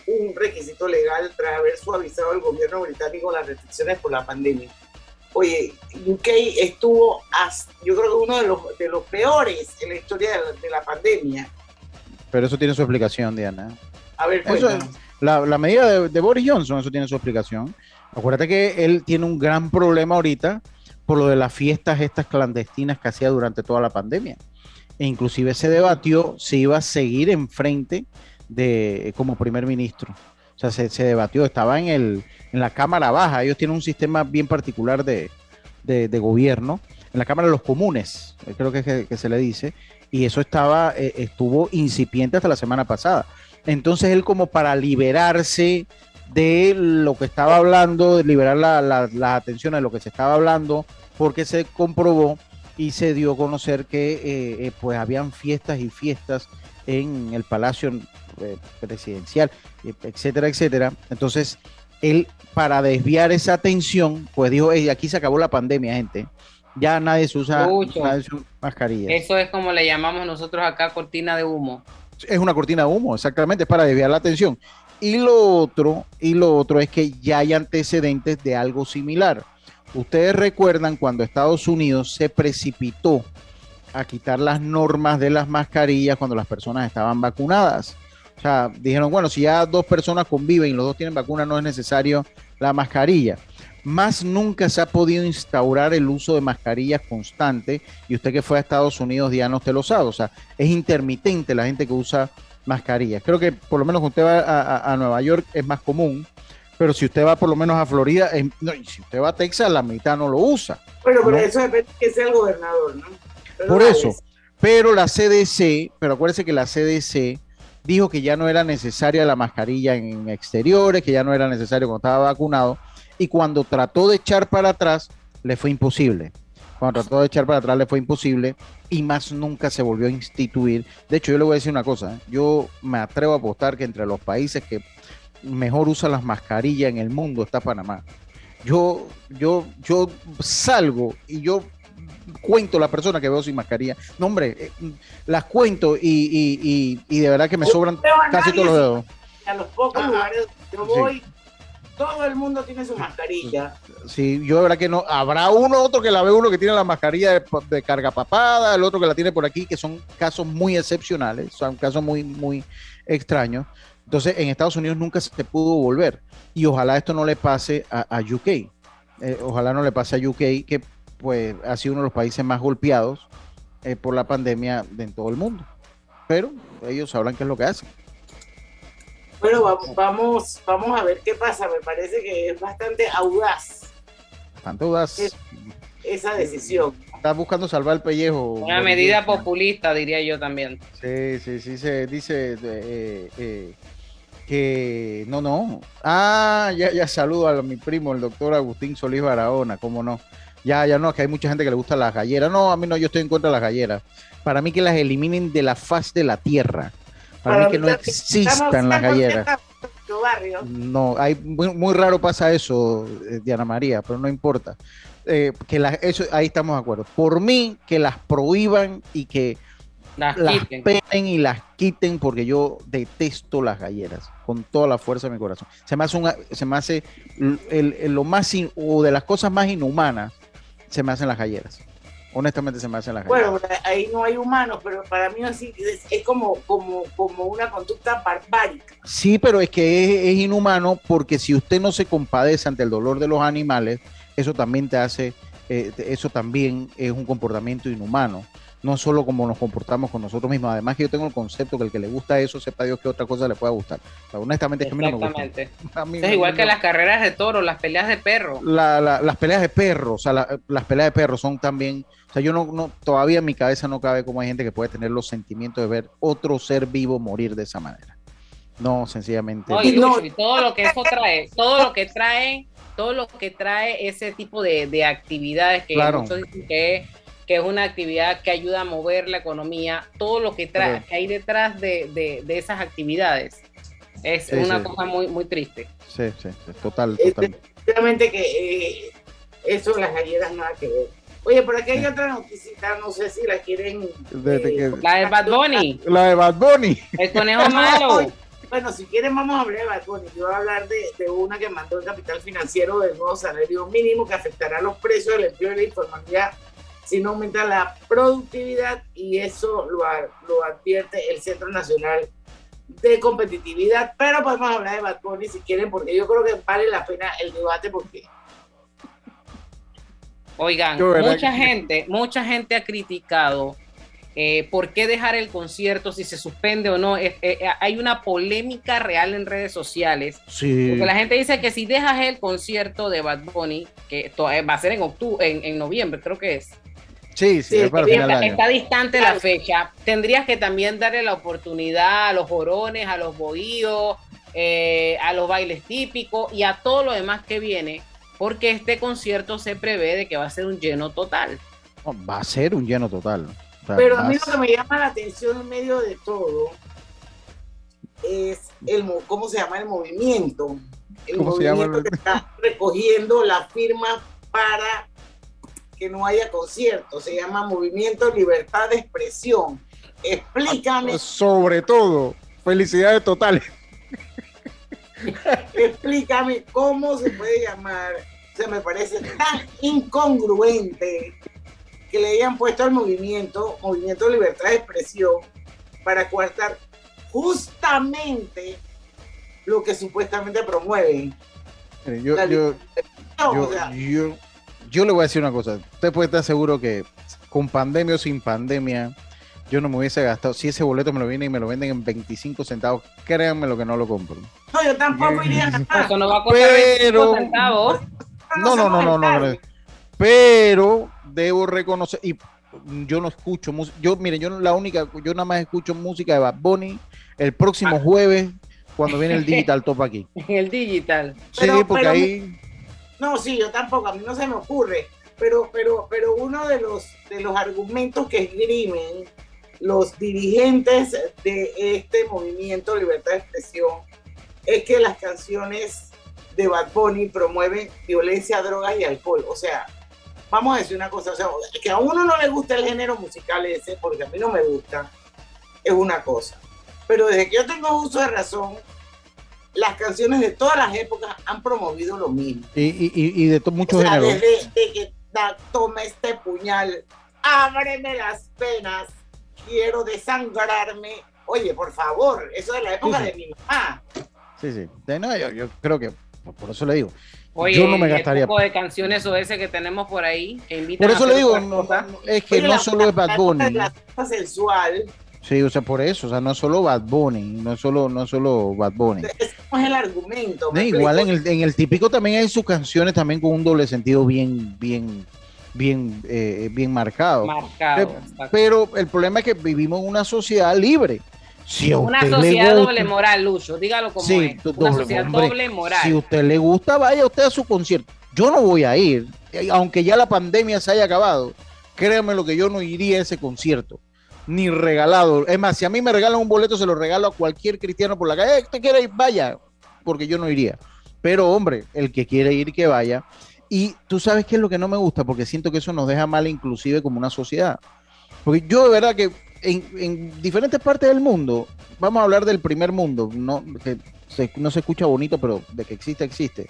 A: un requisito legal tras haber suavizado el gobierno británico las restricciones por la pandemia. Oye, UK estuvo, yo creo que uno de los, de los peores en la historia de la, pandemia.
B: Pero eso tiene su explicación, Diana.
A: A ver,
B: la, la, medida de, Boris Johnson, eso tiene su explicación. Acuérdate que él tiene un gran problema ahorita por lo de las fiestas estas clandestinas que hacía durante toda la pandemia. E inclusive se debatió si iba a seguir enfrente de como primer ministro. O sea, se, debatió, estaba en, el, en la Cámara Baja. Ellos tienen un sistema bien particular de, gobierno. En la Cámara de los Comunes, eh, creo que, que, se le dice. Y eso estaba, eh, estuvo incipiente hasta la semana pasada. Entonces él como para liberarse de lo que estaba hablando, de liberar la, la, atención de lo que se estaba hablando, porque se comprobó y se dio a conocer que eh, pues habían fiestas y fiestas en el Palacio presidencial, etcétera, etcétera. Entonces, él, para desviar esa atención, pues dijo, aquí se acabó la pandemia, gente. Ya nadie se usa, mascarilla.
C: Eso es como le llamamos nosotros acá cortina de humo.
B: Es una cortina de humo, exactamente, es para desviar la atención. Y lo otro, y lo otro es que ya hay antecedentes de algo similar. Ustedes recuerdan cuando Estados Unidos se precipitó a quitar las normas de las mascarillas cuando las personas estaban vacunadas. O sea, dijeron, bueno, si ya dos personas conviven y los dos tienen vacuna, no es necesario la mascarilla. Más nunca se ha podido instaurar el uso de mascarillas constante y usted que fue a Estados Unidos, Diana, usted lo sabe. O sea, es intermitente la gente que usa mascarillas. Creo que por lo menos cuando usted va a, Nueva York es más común, pero si usted va por lo menos a Florida, no, y si usted va a Texas, la mitad no lo usa.
A: Bueno, pero eso depende de que sea el gobernador, ¿no?
B: por eso. Pero la CDC, pero acuérdese que la CDC dijo que ya no era necesaria la mascarilla en exteriores, que ya no era necesario cuando estaba vacunado, y cuando trató de echar para atrás, le fue imposible. Cuando trató de echar para atrás, le fue imposible y más nunca se volvió a instituir. De hecho, yo le voy a decir una cosa, ¿eh? yo me atrevo a apostar que entre los países que mejor usan las mascarillas en el mundo está Panamá. Yo, yo, yo salgo y yo cuento la persona que veo sin mascarilla. No, hombre, eh, las cuento y, de verdad que me sobran casi todos los dedos.
A: A los pocos lugares yo voy, todo el mundo tiene su mascarilla.
B: Sí, yo de verdad que no. Habrá uno otro que la ve uno que tiene la mascarilla de, carga papada, el otro que la tiene por aquí, que son casos muy excepcionales, son casos muy, muy extraños. Entonces, en Estados Unidos nunca se pudo volver. Y ojalá esto no le pase a, UK. Eh, ojalá no le pase a UK, que pues ha sido uno de los países más golpeados eh, por la pandemia de en todo el mundo. Pero ellos sabrán qué es lo que hacen.
A: Bueno, vamos, vamos, a ver qué pasa. Me parece que es bastante audaz.
B: Bastante audaz.
A: esa decisión.
B: Está buscando salvar el pellejo.
C: Una medida populista, diría yo también.
B: Sí, sí, sí, se dice eh, eh, que no, no. Ah, ya, ya saludo a mi primo, el doctor Agustín Solís Barahona, cómo no. Ya, ya no, que hay mucha gente que le gusta las galleras. No, a mí no, yo estoy en contra de las galleras. Para mí que las eliminen de la faz de la tierra. Para, mí que no existan las galleras. No, hay, muy, raro pasa eso, eh, Diana María, pero no importa. Eh, que las, eso, ahí estamos de acuerdo. Por mí, que las prohíban y que las, penen y las quiten, porque yo detesto las galleras con toda la fuerza de mi corazón. Se me hace, se me hace lo más, o de las cosas más inhumanas, se me hacen las galleras. Honestamente se me hacen las
A: Bueno, ahí no hay humanos, pero para mí así es, como, como, como una conducta barbárica.
B: Sí, pero es que es, inhumano porque si usted no se compadece ante el dolor de los animales, eso también te hace, eh, eso también es un comportamiento inhumano no solo como nos comportamos con nosotros mismos. Además que yo tengo el concepto que el que le gusta eso, sepa Dios que otra cosa le pueda gustar. honestamente es que a mí no me gusta.
C: es igual que las carreras de toro, las peleas de perro.
B: las peleas de perro, o sea, las peleas de perro son también, o sea, yo no, no, todavía en mi cabeza no cabe como hay gente que puede tener los sentimientos de ver otro ser vivo morir de esa manera. No, sencillamente.
C: y, todo lo que eso trae, todo lo que trae, todo lo que trae ese tipo de, actividades que muchos dicen que que es una actividad que ayuda a mover la economía, todo lo que, trae, hay detrás de, esas actividades. Es una cosa muy, muy triste.
B: Sí, sí, total,
A: total. Realmente que eh, eso las galleras nada que ver. Oye, por aquí hay otra noticita, no sé si la quieren.
C: Eh, la de Bad Bunny.
B: La de Bad Bunny.
C: El conejo malo.
A: Bueno, si quieren vamos a hablar de Bad Bunny. Yo voy a hablar de, de, una que mandó el capital financiero del nuevo salario mínimo que afectará los precios del empleo y la informalidad sino aumenta la productividad y eso lo, lo advierte el Centro Nacional de Competitividad. Pero podemos hablar de Bad Bunny si quieren, porque yo creo que vale la pena el debate porque...
C: Oigan, mucha gente, mucha gente ha criticado eh, por qué dejar el concierto, si se suspende o no. Eh, eh, hay una polémica real en redes sociales.
B: Sí.
C: Porque la gente dice que si dejas el concierto de Bad Bunny, que va a ser en octubre, en, en noviembre, creo que es.
B: Sí, sí,
C: está, distante la fecha. Tendrías que también darle la oportunidad a los jorones, a los bohíos, eh, a los bailes típicos y a todo lo demás que viene, porque este concierto se prevé de que va a ser un lleno total.
B: va a ser un lleno total.
A: Pero a mí lo que me llama la atención en medio de todo es el cómo se llama el movimiento. El movimiento que está recogiendo la firma para que no haya concierto, se llama Movimiento Libertad de Expresión. explícame.
B: Sobre todo, felicidades totales.
A: explícame cómo se puede llamar. Se me parece tan incongruente que le hayan puesto al movimiento, Movimiento Libertad de Expresión, para coartar justamente lo que supuestamente promueven.
B: Yo, yo, yo, yo, le voy a decir una cosa. Usted puede estar seguro que con pandemia o sin pandemia, yo no me hubiese gastado. Si ese boleto me lo viene y me lo venden en 25 centavos, créanme lo que no lo compro.
A: No, yo tampoco iría a
C: Eso no va a costar
B: Pero,
C: 25 centavos.
B: No, no, no, no, no, no. Pero debo reconocer, y yo no escucho música. Yo, miren, yo la única, yo nada más escucho música de Bad Bunny el próximo
C: Ah.
B: jueves cuando viene el Digital Top aquí.
C: En el digital.
B: Sí, porque
A: pero-
B: ahí.
A: No, sí, yo tampoco, a mí no se me ocurre. Pero, pero, pero uno de los, de los argumentos que esgrimen los dirigentes de este movimiento Libertad de Expresión es que las canciones de Bad Bunny promueven violencia, drogas y alcohol. O sea, vamos a decir una cosa, o sea, que a uno no le gusta el género musical ese, porque a mí no me gusta, es una cosa. Pero desde que yo tengo uso de razón, las canciones de todas las épocas han promovido lo mismo.
B: Y, y, y- de muchos
A: O sea,
B: géneros.
A: desde de que da- toma este puñal, ábreme las penas, quiero desangrarme. Oye, por favor, eso de la época
B: Sí, sí.
A: de mi mamá.
B: Sí, sí. De- no, yo, yo creo que, por- por eso le digo.
C: Oye,
B: yo no me
C: el
B: gastaría.
C: poco de canciones o ese que tenemos por ahí que
B: Por eso le digo, no, es que
A: Oye,
B: no
A: la-
B: solo es
A: la
B: Bad
A: época
B: Bunny.
A: la sensual,
B: Sí, o sea, por eso, o sea, no es solo Bad Bunny, no es solo, no es solo Bad Bunny.
A: ese no es el argumento.
B: No,
A: ¿me
B: igual en el, en el típico también hay sus canciones también con un doble sentido bien, bien, bien, eh, bien marcado.
C: Marcado.
B: Pero el problema es que vivimos en una sociedad libre. Si a
C: Una sociedad
B: gusta-
C: doble moral, Lucho, dígalo como
B: Sí,
C: es. Una
B: doble,
C: sociedad
B: hombre,
C: doble moral.
B: Si a usted le gusta, vaya usted a su concierto. Yo no voy a ir, eh, aunque ya la pandemia se haya acabado. Créanme lo que yo no iría a ese concierto, ni regalado. Es más, si a mí me regalan un boleto, se lo regalo a cualquier cristiano por la calle. "Eh, ¿Usted quiere ir? Vaya, porque yo no iría. Pero hombre, el que quiere ir, que vaya. Y tú sabes qué es lo que no me gusta, porque siento que eso nos deja mal inclusive como una sociedad. Porque yo de verdad que en, en diferentes partes del mundo, vamos a hablar del primer mundo, no, que no se escucha bonito, pero de que existe, existe.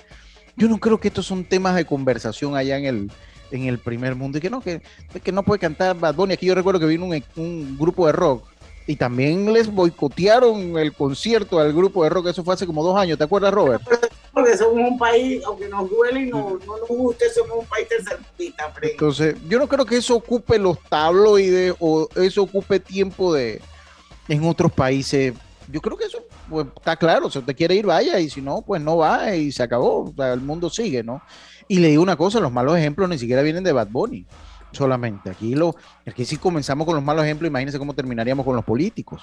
B: Yo no creo que estos son temas de conversación allá en el, en el primer mundo. Y que no, que, que no puede cantar Bad Bunny. Aquí yo recuerdo que vino un, un grupo de rock y también les boicotearon el concierto al grupo de rock. Eso fue hace como dos años. ¿Te acuerdas, Robert?
A: Porque somos un país, aunque nos duele y no, no nos guste, somos un país tercermundista.
B: Entonces, yo no creo que eso ocupe los tabloides o eso ocupe tiempo de en otros países. Yo creo que eso pues, está claro. Si usted quiere ir, vaya, y si no, pues no va y se acabó. O sea, el mundo sigue, ¿no? Y le digo una cosa: los malos ejemplos ni siquiera vienen de Bad Bunny solamente. Aquí, lo, aquí si comenzamos con los malos ejemplos, imagínense cómo terminaríamos con los políticos.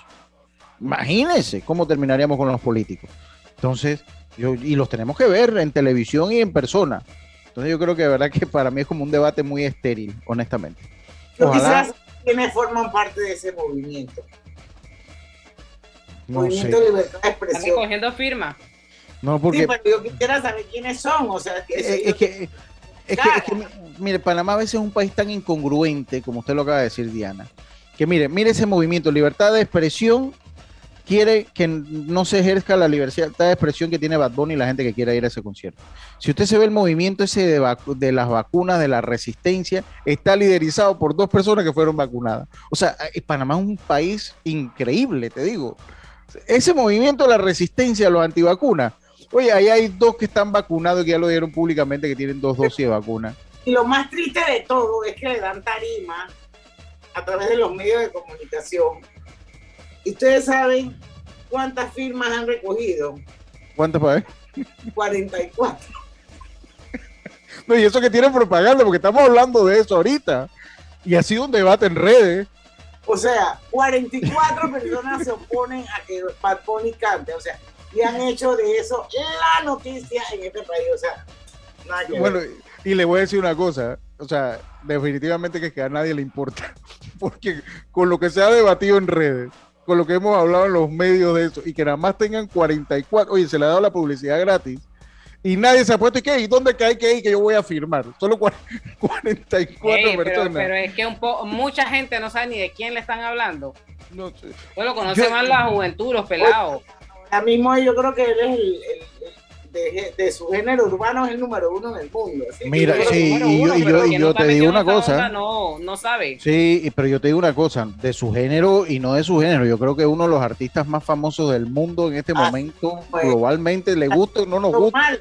B: Imagínense cómo terminaríamos con los políticos. Entonces, yo, y los tenemos que ver en televisión y en persona. Entonces yo creo que de verdad que para mí es como un debate muy estéril, honestamente.
A: Quisiera saber quiénes forman parte de ese movimiento.
B: no
A: movimiento
B: sé.
A: de libertad de
C: Están
A: expresión.
C: recogiendo firmas.
B: No, porque
A: Sí, pero yo quisiera saber quiénes son. O sea, que
B: es, que, es, que, es que, mi- mire, Panamá a veces es un país tan incongruente, como usted lo acaba de decir, Diana, que mire, mire ese movimiento, libertad de expresión, quiere que no se ejerza la libertad de expresión que tiene Bad Bunny y la gente que quiera ir a ese concierto. Si usted se ve el movimiento ese de, las vacunas, de la resistencia, está liderizado por dos personas que fueron vacunadas. O sea, eh, Panamá es un país increíble, te digo. Ese movimiento de la resistencia a los antivacunas, oye, ahí hay dos que están vacunados y que ya lo dieron públicamente que tienen dos dosis de vacuna.
A: Y lo más triste de todo es que le dan tarima a través de los medios de comunicación. Y ustedes saben cuántas firmas han recogido.
B: ¿Cuántas para ver?
A: 44.
B: No, y eso que tienen propaganda, porque estamos hablando de eso ahorita. Y ha sido un debate en redes.
A: O sea, 44 personas se oponen a que Bad Bunny cante. O sea, y han hecho de eso la noticia en este país. O sea, nada que
B: Bueno,
A: ver.
B: y le voy a decir una cosa, o sea, definitivamente que, que a nadie le importa, porque con lo que se ha debatido en redes, con lo que hemos hablado en los medios de eso, y que nada más tengan 44, oye, se le ha dado la publicidad gratis, y nadie se ha puesto, ¿y qué? ¿Y dónde cae que hay que yo voy a firmar? Solo cua- 44
C: Ey, pero,
B: personas.
C: pero es que un po- mucha gente no sabe ni de quién le están hablando. no sé. Bueno, conoce más la juventud, los pelados.
A: Ahora mismo yo creo que él es el, de, su género urbano es el número uno en el mundo.
B: Mira, sí, y yo, y yo, te digo una cosa.
C: no, no sabe.
B: Sí, pero yo te digo una cosa, de su género y no de su género. Yo creo que uno de los artistas más famosos del mundo en este ah, momento, pues. globalmente, le gusta o no nos gusta.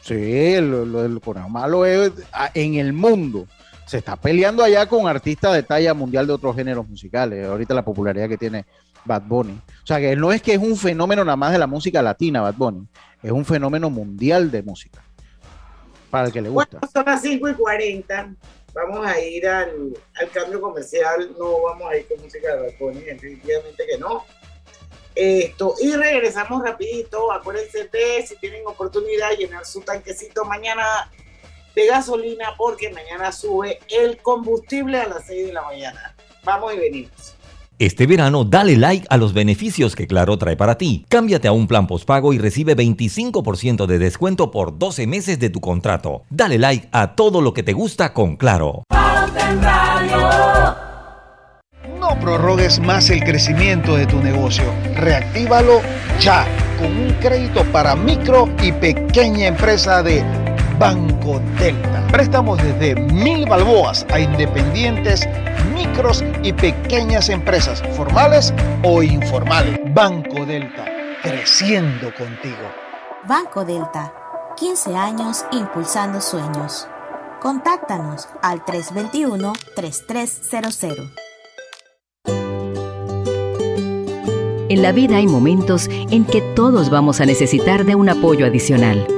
B: Sí, lo, lo, malo es en el mundo. Se está peleando allá con artistas de talla mundial de otros géneros musicales. Ahorita la popularidad que tiene Bad Bunny. O sea, que no es que es un fenómeno nada más de la música latina, Bad Bunny. Es un fenómeno mundial de música. Para el que le gusta.
A: son las 5 y 40. Vamos a ir al, al cambio comercial. No vamos a ir con música de Bad Bunny, definitivamente que no. Esto, y regresamos rapidito, acuérdense de si tienen oportunidad llenar su tanquecito mañana de gasolina porque mañana sube el combustible a las 6 de la mañana. Vamos y venimos.
D: Este verano dale like a los beneficios que Claro trae para ti. Cámbiate a un plan postpago y recibe 25% de descuento por 12 meses de tu contrato. Dale like a todo lo que te gusta con Claro.
O: No prorrogues más el crecimiento de tu negocio. Reactívalo ya con un crédito para micro y pequeña empresa de Banco Delta. Préstamos desde mil balboas a independientes, micros y pequeñas empresas, formales o informales. Banco Delta, creciendo contigo.
H: Banco Delta, 15 años impulsando sueños. Contáctanos al 321-3300.
P: En la vida hay momentos en que todos vamos a necesitar de un apoyo adicional.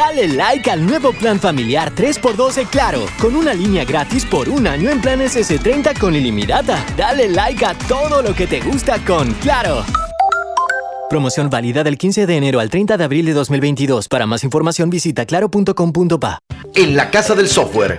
N: Dale like al nuevo plan familiar 3x12 Claro, con una línea gratis por un año en planes S30 con ilimitada. Dale like a todo lo que te gusta con Claro. Promoción válida del 15 de enero al 30 de abril de 2022. Para más información visita claro.com.pa.
Q: En la Casa del Software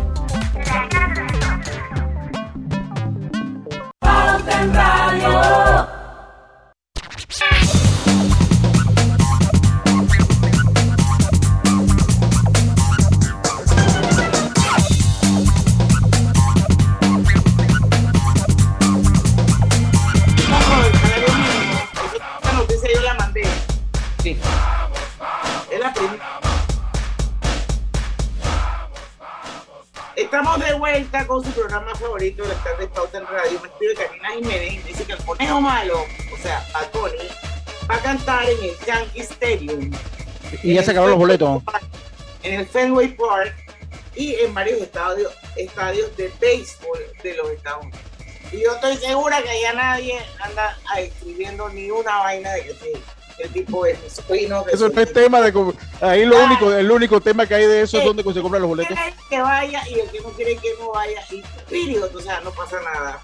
A: Estamos de vuelta con su programa favorito de las tardes Pauta en Radio. Me escribe Karina Jiménez dice que el conejo malo, o sea, Tony, va a cantar en el Yankee Stadium.
B: Y ya se acabaron los boletos.
A: En el Fenway Park y en varios estadios, estadios de béisbol de los Estados Unidos. Y yo estoy segura que ya nadie anda escribiendo ni una vaina de que sí el tipo es
B: Eso no es tema de ahí lo único, el único tema que hay de eso es donde se compran los boletos.
A: Que vaya y el que no quiere que no vaya y o sea, no pasa nada.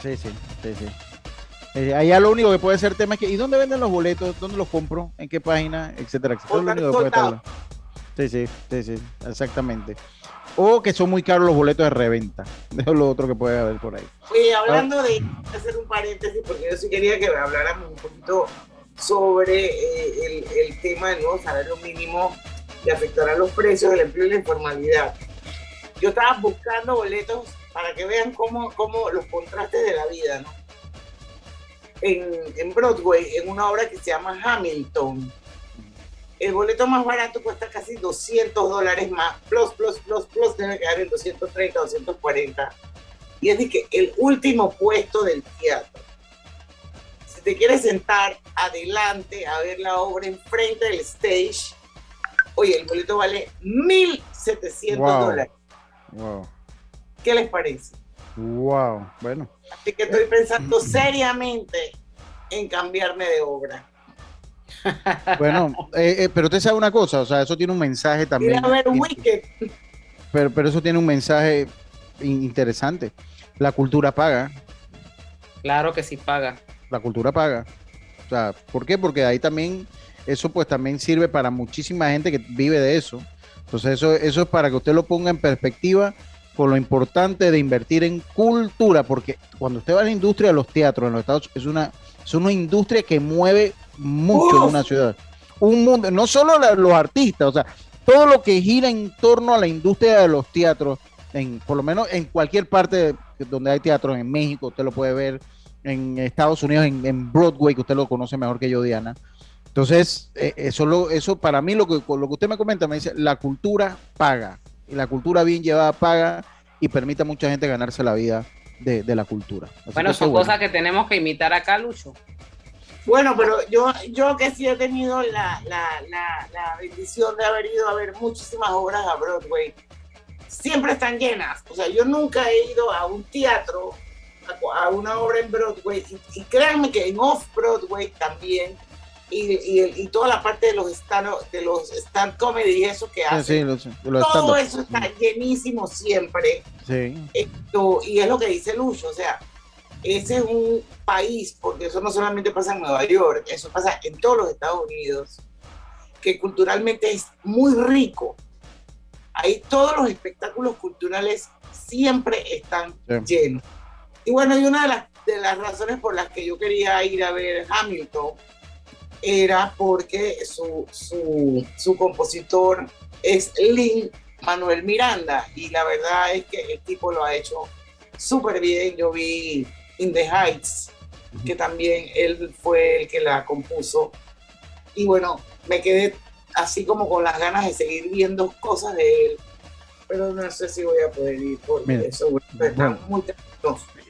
A: Sí, sí, sí,
B: sí. Eh, allá lo único que puede ser tema es que ¿y dónde venden los boletos? ¿Dónde los compro? ¿En qué página? Etcétera, etcétera. Sí, sí, sí, sí, exactamente. O que son muy caros los boletos de reventa. Es lo otro que puede haber por ahí.
A: Oye, hablando de hacer un paréntesis, porque yo sí quería que habláramos un poquito sobre eh, el, el, tema del nuevo salario mínimo que afectará los precios del empleo y la informalidad. Yo estaba buscando boletos para que vean cómo, cómo los contrastes de la vida, ¿no? En, en Broadway, en una obra que se llama Hamilton, el boleto más barato cuesta casi 200 dólares más, plus, plus, plus, plus, debe quedar en 230, 240. Y es de que el último puesto del teatro. Si te quieres sentar adelante a ver la obra enfrente del stage, oye, el boleto vale 1.700 dólares.
B: Wow.
A: ¿Qué les parece?
B: Wow, bueno.
A: Así que estoy pensando seriamente en cambiarme de obra.
B: Bueno, eh, eh, pero usted sabe una cosa, o sea, eso tiene un mensaje también.
A: a ver Wicked.
B: Pero, pero eso tiene un mensaje interesante. La cultura paga.
C: Claro que sí paga.
B: La cultura paga. O sea, ¿por qué? Porque ahí también, eso pues también sirve para muchísima gente que vive de eso. Entonces eso, eso es para que usted lo ponga en perspectiva con lo importante de invertir en cultura, porque cuando usted va a la industria de los teatros en los Estados Unidos, es una, es una industria que mueve mucho en una ciudad. Un mundo, no solo los artistas, o sea, todo lo que gira en torno a la industria de los teatros, en, por lo menos en cualquier parte donde hay teatro, en México, usted lo puede ver, en Estados Unidos, en, Broadway, que usted lo conoce mejor que yo, Diana. Entonces, eh, eso, eso para mí, lo que, lo que usted me comenta, me dice, la cultura paga y la cultura bien llevada paga y permite a mucha gente ganarse la vida de, la cultura.
C: bueno, son cosas que tenemos que imitar acá, Lucho.
A: Bueno, pero yo, yo que sí he tenido la, la, bendición de haber ido a ver muchísimas obras a Broadway, siempre están llenas. O sea, yo nunca he ido a un teatro, a, una obra en Broadway, y, y créanme que en Off-Broadway también y, y, toda la parte de los stand de los stand comedy y eso que hacen. todo eso está llenísimo siempre. Esto, y es lo que dice Lucho, o sea, ese es un país, porque eso no solamente pasa en Nueva York, eso pasa en todos los Estados Unidos, que culturalmente es muy rico. Ahí todos los espectáculos culturales siempre están llenos. Y bueno, y una de las, de las razones por las que yo quería ir a ver Hamilton era porque su, su, su compositor es Lin Manuel Miranda y la verdad es que el tipo lo ha hecho súper bien. Yo vi In the Heights, que también él fue el que la compuso. Y bueno, me quedé así como con las ganas de seguir viendo cosas de él, pero no sé si voy a poder ir porque eso está muy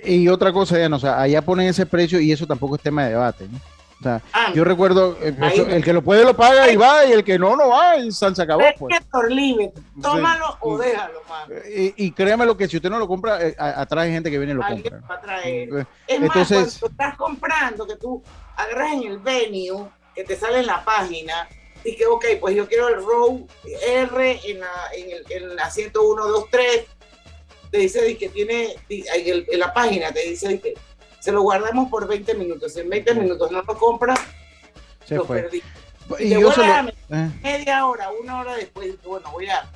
B: Y otra cosa, ya no, o sea, allá ponen ese precio y eso tampoco es tema de debate, ¿no? Ah, yo recuerdo, eh, el que lo puede lo paga y va, y el que no, no va, y se acabó.
A: Pues. tómalo o déjalo,
B: Y, créame lo que si usted no lo compra, eh, atrás hay gente que viene y lo compra.
A: Eh, es Entonces, más, cuando estás comprando, que tú agarras en el venue, que te sale en la página, y que, ok, pues yo quiero el row R en la, en el, en la 10123, te dice que tiene, en la página te dice que se lo guardamos por 20 minutos. En 20 minutos no lo compra, se lo perdí. Y, yo eh. media hora, una hora después, bueno, voy a,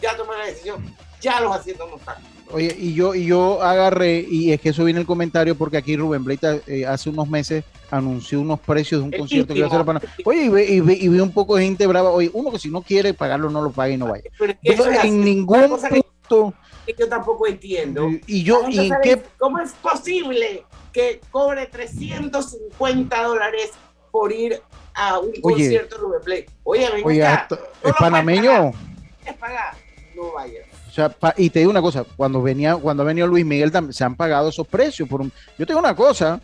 A: ya tomé la decisión, ya los haciendo no están.
B: Oye, y yo, y yo agarré, y es que eso viene el comentario, porque aquí Rubén Blake eh, hace unos meses anunció unos precios de un concierto que iba a hacer para... Oye, y ve, y, ve, y ve, un poco de gente brava. Oye, uno que si no quiere pagarlo, no lo pague y no vaya. Pero, en ningún punto...
A: Que yo tampoco entiendo.
B: Y yo, ¿y qué?
A: ¿Cómo es posible que cobre 350 dólares por ir a un concierto de Rubén Play. Oye, venga Oye, acá,
B: ¿es panameño?
A: Es pagar, no vayas.
B: O sea, y te digo una cosa, cuando venía, cuando ha venido Luis Miguel se han pagado esos precios. Por un, yo tengo una cosa,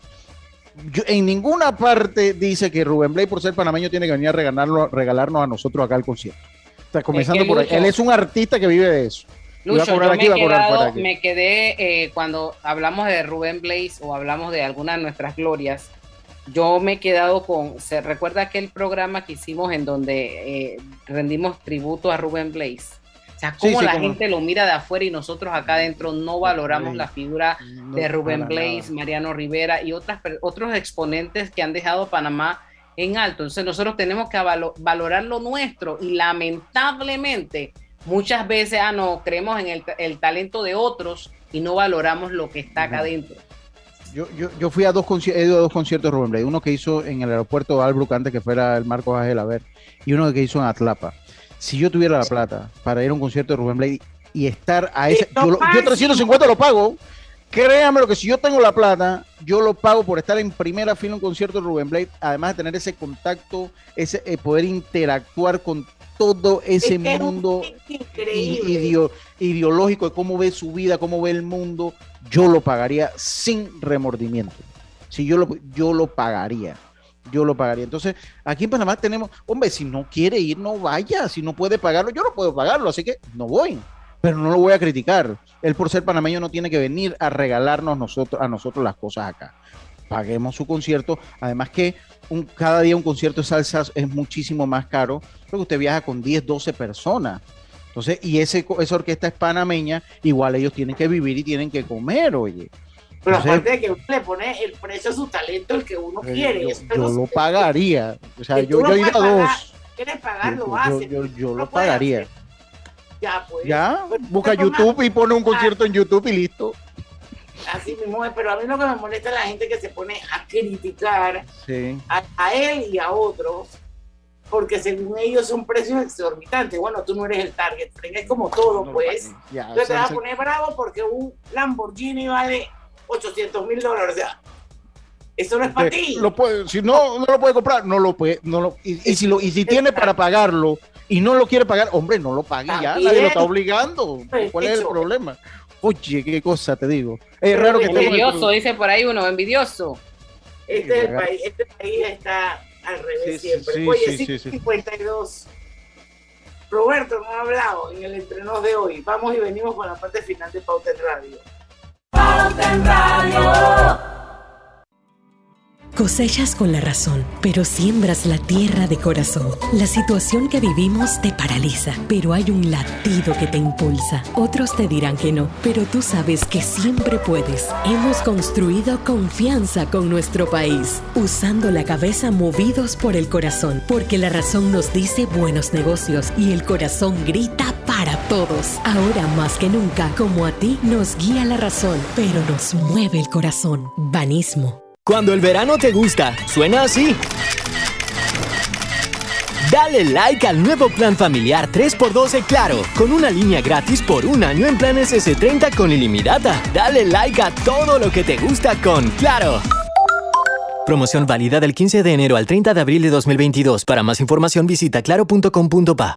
B: en ninguna parte dice que Rubén Blay por ser panameño tiene que venir a regalarlo, regalarnos a nosotros acá el concierto. Está comenzando por ahí. Él es un artista que vive de eso.
C: Lucho, yo me, quedé eh, cuando hablamos de Rubén Blaze o hablamos de alguna de nuestras glorias, yo me he quedado con, ¿se recuerda aquel programa que hicimos en donde eh, rendimos tributo a Rubén Blaze? O sea, cómo la gente lo mira de afuera y nosotros acá adentro no valoramos la figura de Rubén Blaze, Mariano Rivera y otras, otros exponentes que han dejado Panamá en alto. Entonces nosotros tenemos que valorar lo nuestro y lamentablemente muchas veces, ah, no, creemos en el, talento de otros y no valoramos lo que está acá adentro.
B: Yo, yo, yo fui a dos, he ido a dos conciertos de Rubén Blades. Uno que hizo en el aeropuerto de Albrook antes que fuera el Marcos Ángel a ver. Y uno que hizo en Atlapa. Si yo tuviera la plata para ir a un concierto de Rubén Blades y estar a ese. Yo, yo 350 lo pago. Créame lo que si yo tengo la plata, yo lo pago por estar en primera fila en un concierto de Rubén Blade, además de tener ese contacto, ese eh, poder interactuar con todo ese mundo ideológico de cómo ve su vida, cómo ve el mundo, yo lo pagaría sin remordimiento. Si yo lo, yo lo pagaría. Yo lo pagaría. Entonces, aquí en Panamá tenemos, hombre, si no quiere ir, no vaya. Si no puede pagarlo, yo no puedo pagarlo, así que no voy pero no lo voy a criticar. Él por ser panameño no tiene que venir a regalarnos nosotros, a nosotros las cosas acá. Paguemos su concierto. Además que un, cada día un concierto de salsa es muchísimo más caro porque usted viaja con 10, 12 personas. Entonces, y ese, esa orquesta es panameña, igual ellos tienen que vivir y tienen que comer, oye.
A: Pero aparte de que uno le pone el precio a su talento, el que uno eh, quiere.
B: Yo, lo pagaría. O sea, yo, yo ido a dos.
A: ¿Quieres pagar? Lo
B: Yo, lo pagaría.
A: Ya, pues.
B: Ya, busca YouTube y pone un concierto en YouTube y listo.
A: Así mismo es, pero a mí lo que me molesta es la gente que se pone a criticar a, él y a otros, porque según ellos son precios exorbitantes. Bueno, tú no eres el target, es como todo, pues. Entonces te vas a poner bravo porque un Lamborghini vale 800 mil dólares. O sea, eso no es para ti.
B: Lo puede, si no, no lo puede comprar, no lo puede. No lo, y, si, lo, y si tiene para pagarlo, y no lo quiere pagar, hombre, no lo pague ya, nadie lo está obligando. ¿Cuál es el problema? Oye, qué cosa te digo. Es raro que
C: envidioso, dice por ahí uno, envidioso.
A: Este, es el país, este país está al revés siempre. Oye, sí, 52. Roberto no ha hablado en el entreno de hoy. Vamos y venimos con la parte final de Pauta en Radio.
R: Cosechas con la razón, pero siembras la tierra de corazón. La situación que vivimos te paraliza, pero hay un latido que te impulsa. Otros te dirán que no, pero tú sabes que siempre puedes. Hemos construido confianza con nuestro país, usando la cabeza movidos por el corazón, porque la razón nos dice buenos negocios y el corazón grita para todos. Ahora más que nunca, como a ti, nos guía la razón, pero nos mueve el corazón. Banismo.
N: Cuando el verano te gusta, suena así. Dale like al nuevo plan familiar 3x12 Claro, con una línea gratis por un año en planes S30 con ilimitada. Dale like a todo lo que te gusta con Claro. Promoción válida del 15 de enero al 30 de abril de 2022. Para más información visita claro.com.pa.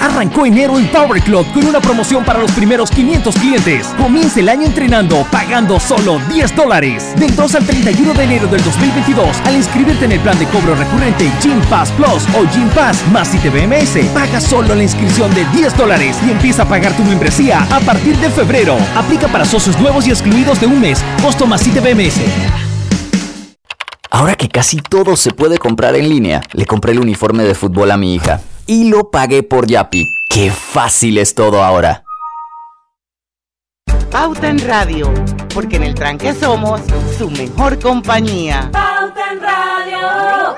S: Arrancó enero en Power Club con una promoción para los primeros 500 clientes. Comienza el año entrenando pagando solo 10 dólares. Del 2 al 31 de enero del 2022, al inscribirte en el plan de cobro recurrente Gym Pass Plus o Gym Pass más ITBMS, paga solo la inscripción de 10 dólares y empieza a pagar tu membresía a partir de febrero. Aplica para socios nuevos y excluidos de un mes. Costo más ITBMS.
T: Ahora que casi todo se puede comprar en línea, le compré el uniforme de fútbol a mi hija y lo pagué por Yapi. ¡Qué fácil es todo ahora!
U: Pauta en Radio, porque en el tranque somos su mejor compañía.
I: Pauta en Radio.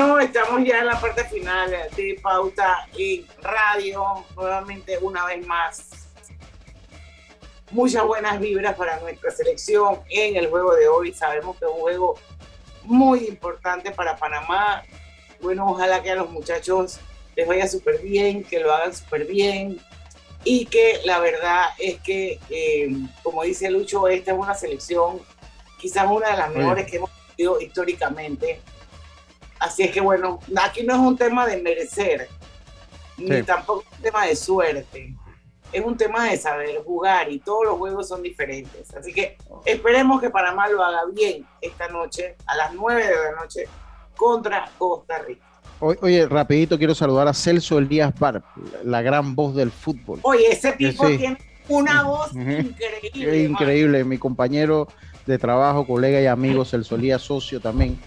A: Bueno, estamos ya en la parte final de Pauta y Radio. Nuevamente, una vez más, muchas buenas vibras para nuestra selección en el juego de hoy. Sabemos que es un juego muy importante para Panamá. Bueno, ojalá que a los muchachos les vaya súper bien, que lo hagan súper bien y que la verdad es que, eh, como dice Lucho, esta es una selección quizás una de las mejores que hemos tenido históricamente Así es que bueno, aquí no es un tema de merecer, ni tampoco un tema de suerte. Es un tema de saber jugar y todos los juegos son diferentes. Así que esperemos que Panamá lo haga bien esta noche, a las 9 de la noche, contra Costa Rica.
B: Oye, rapidito quiero saludar a Celso Elías Bar, la gran voz del fútbol.
A: Oye, ese tipo tiene una voz increíble.
B: Increíble, mi compañero de trabajo, colega y amigo Celso Elías, socio también.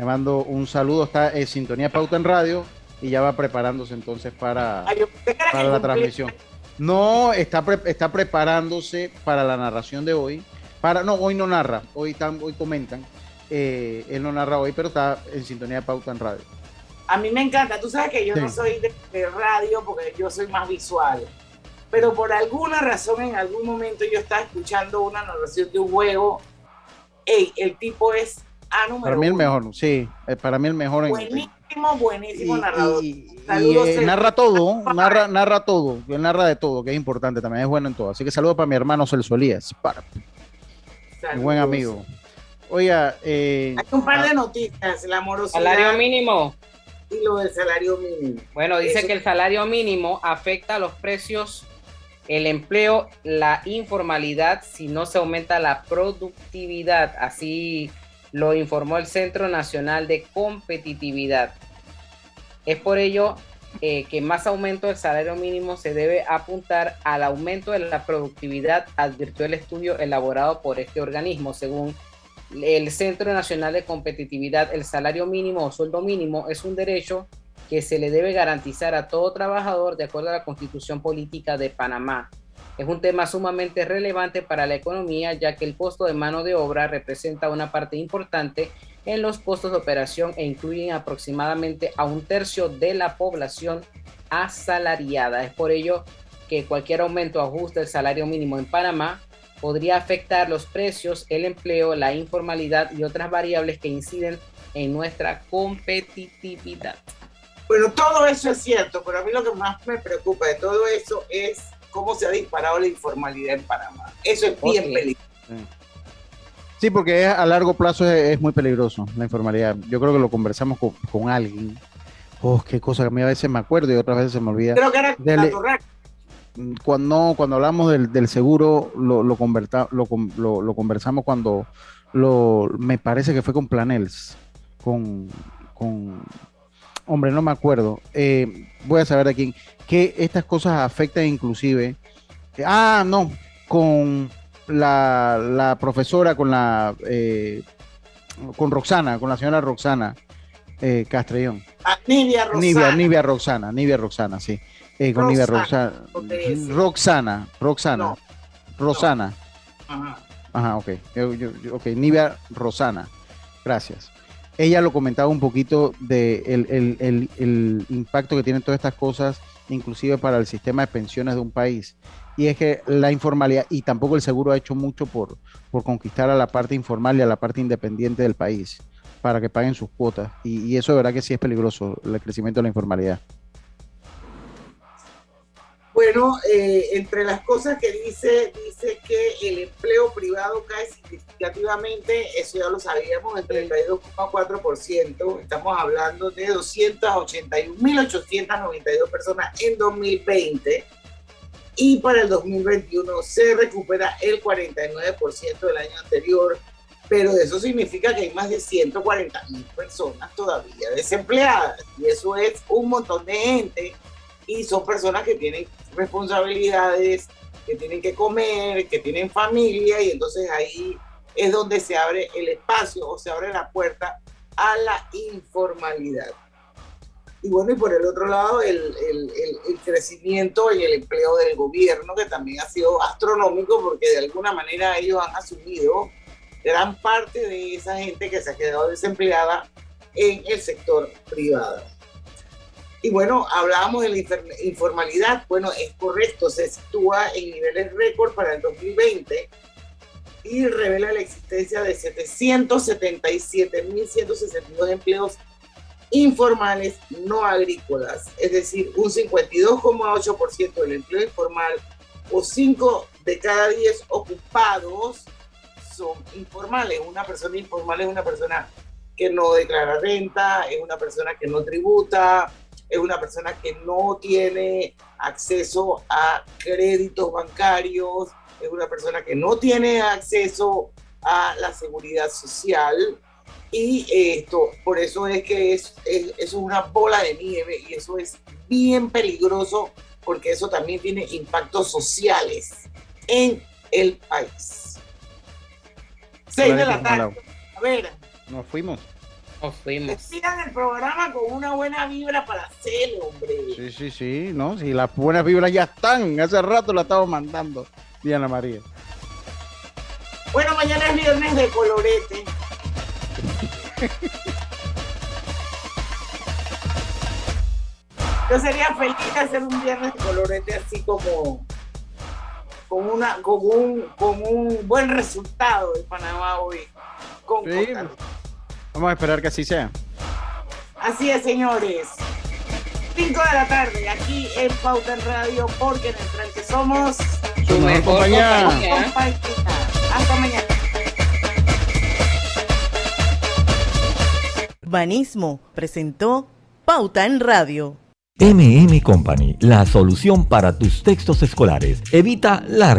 B: Le mando un saludo, está en Sintonía Pauta en Radio y ya va preparándose entonces para, para la transmisión. No, está, está preparándose para la narración de hoy. Para, no, hoy no narra, hoy, están, hoy comentan. Eh, él no narra hoy, pero está en Sintonía Pauta en Radio.
A: A mí me encanta, tú sabes que yo no soy de, radio porque yo soy más visual, pero por alguna razón en algún momento yo estaba escuchando una narración de un juego, Ey, el tipo es A número
B: Para mí el mejor, sí, eh, para mí el mejor.
A: Buenísimo, buenísimo narrador.
B: Y, eh, narra todo, narra, narra todo, él narra de todo, que es importante también, es bueno en todo. Así que saludo para mi hermano Celso Elías, para. Mi buen amigo. Oiga,
A: eh, hay un par de noticias, la amorosidad.
C: Salario mínimo
A: y lo del salario mínimo.
C: Bueno, dice que el salario mínimo afecta a los precios, el empleo, la informalidad si no se aumenta la productividad. Así lo informó el Centro Nacional de Competitividad. Es por ello eh, que más aumento del salario mínimo se debe apuntar al aumento de la productividad, advirtió el estudio elaborado por este organismo, según el Centro Nacional de Competitividad, el salario mínimo o sueldo mínimo es un derecho que se le debe garantizar a todo trabajador de acuerdo a la constitución política de Panamá. Es un tema sumamente relevante para la economía ya que el costo de mano de obra representa una parte importante en los costos de operación e incluyen aproximadamente a un tercio de la población asalariada. Es por ello que cualquier aumento o ajuste del salario mínimo en Panamá podría afectar los precios, el empleo, la informalidad y otras variables que inciden en nuestra competitividad.
A: Bueno, todo eso es cierto, pero a mí lo que más me preocupa de todo eso es cómo se ha disparado la informalidad en Panamá. Eso es bien peligroso.
B: Sí, porque a largo plazo es, muy peligroso la informalidad. Yo creo que lo conversamos con, alguien. Oh, qué cosa que a mí a veces me acuerdo y otras veces se me olvida.
A: Creo que era
B: cuando, cuando hablamos del, seguro, lo, lo, lo, conversamos cuando lo, me parece que fue con Planels, con, con hombre, no me acuerdo, eh, voy a saber de quién, que estas cosas afectan inclusive, ah, no, con la, la profesora, con la, eh, con Roxana, con la señora Roxana eh, Castrellón.
A: Ah, Nivia
B: Roxana. Nivia Roxana, Nivia Roxana, sí. Eh, con Roxana. Roxana. Roxana. Rosana. Ajá. Ajá, ok. ok, Nivea Rosana. Gracias. Ella lo comentaba un poquito de el, impacto que tienen todas estas cosas, inclusive para el sistema de pensiones de un país. Y es que la informalidad, y tampoco el seguro ha hecho mucho por, por conquistar a la parte informal y a la parte independiente del país, para que paguen sus cuotas. Y, y eso de verdad que sí es peligroso, el crecimiento de la informalidad.
A: Bueno, eh, entre las cosas que dice, dice que el empleo privado cae significativamente, eso ya lo sabíamos, el 32,4%, estamos hablando de 281.892 personas en 2020 y para el 2021 se recupera el 49% del año anterior, pero eso significa que hay más de 140.000 personas todavía desempleadas. Y eso es un montón de gente y son personas que tienen responsabilidades, que tienen que comer, que tienen familia y entonces ahí es donde se abre el espacio o se abre la puerta a la informalidad. Y bueno, y por el otro lado, el, el, crecimiento y el empleo del gobierno, que también ha sido astronómico porque de alguna manera ellos han asumido gran parte de esa gente que se ha quedado desempleada en el sector privado. Y bueno, hablábamos de la informalidad. Bueno, es correcto, se sitúa en niveles récord para el 2020 y revela la existencia de 777.162 empleos informales no agrícolas, es decir, un 52,8% del empleo informal o 5 de cada 10 ocupados son informales. Una persona informal es una persona que no declara renta, es una persona que no tributa, es una persona que no tiene acceso a créditos bancarios, es una persona que no tiene acceso a la seguridad social y esto, por eso es que es, es, una bola de nieve y eso es bien peligroso porque eso también tiene impactos sociales en el país. Seis de la tarde. A ver.
B: Nos fuimos.
C: Nos fuimos.
A: Despidan el programa con una buena vibra para hacer, hombre.
B: Sí, sí, sí, no, si las buenas vibras ya están, hace rato la estaba mandando, Diana María.
A: Bueno, mañana es viernes de colorete. Yo sería feliz de hacer un viernes de colorete así como con una con un, con un buen resultado de Panamá hoy con
B: Vamos a esperar que así sea.
A: Así es, señores. 5 de la tarde, aquí en Pauta en Radio, porque en el tranque somos
C: su mejor compañía.
A: Hasta mañana.
U: Banismo presentó Pauta en Radio.
D: MM Company, la solución para tus textos escolares. Evita larga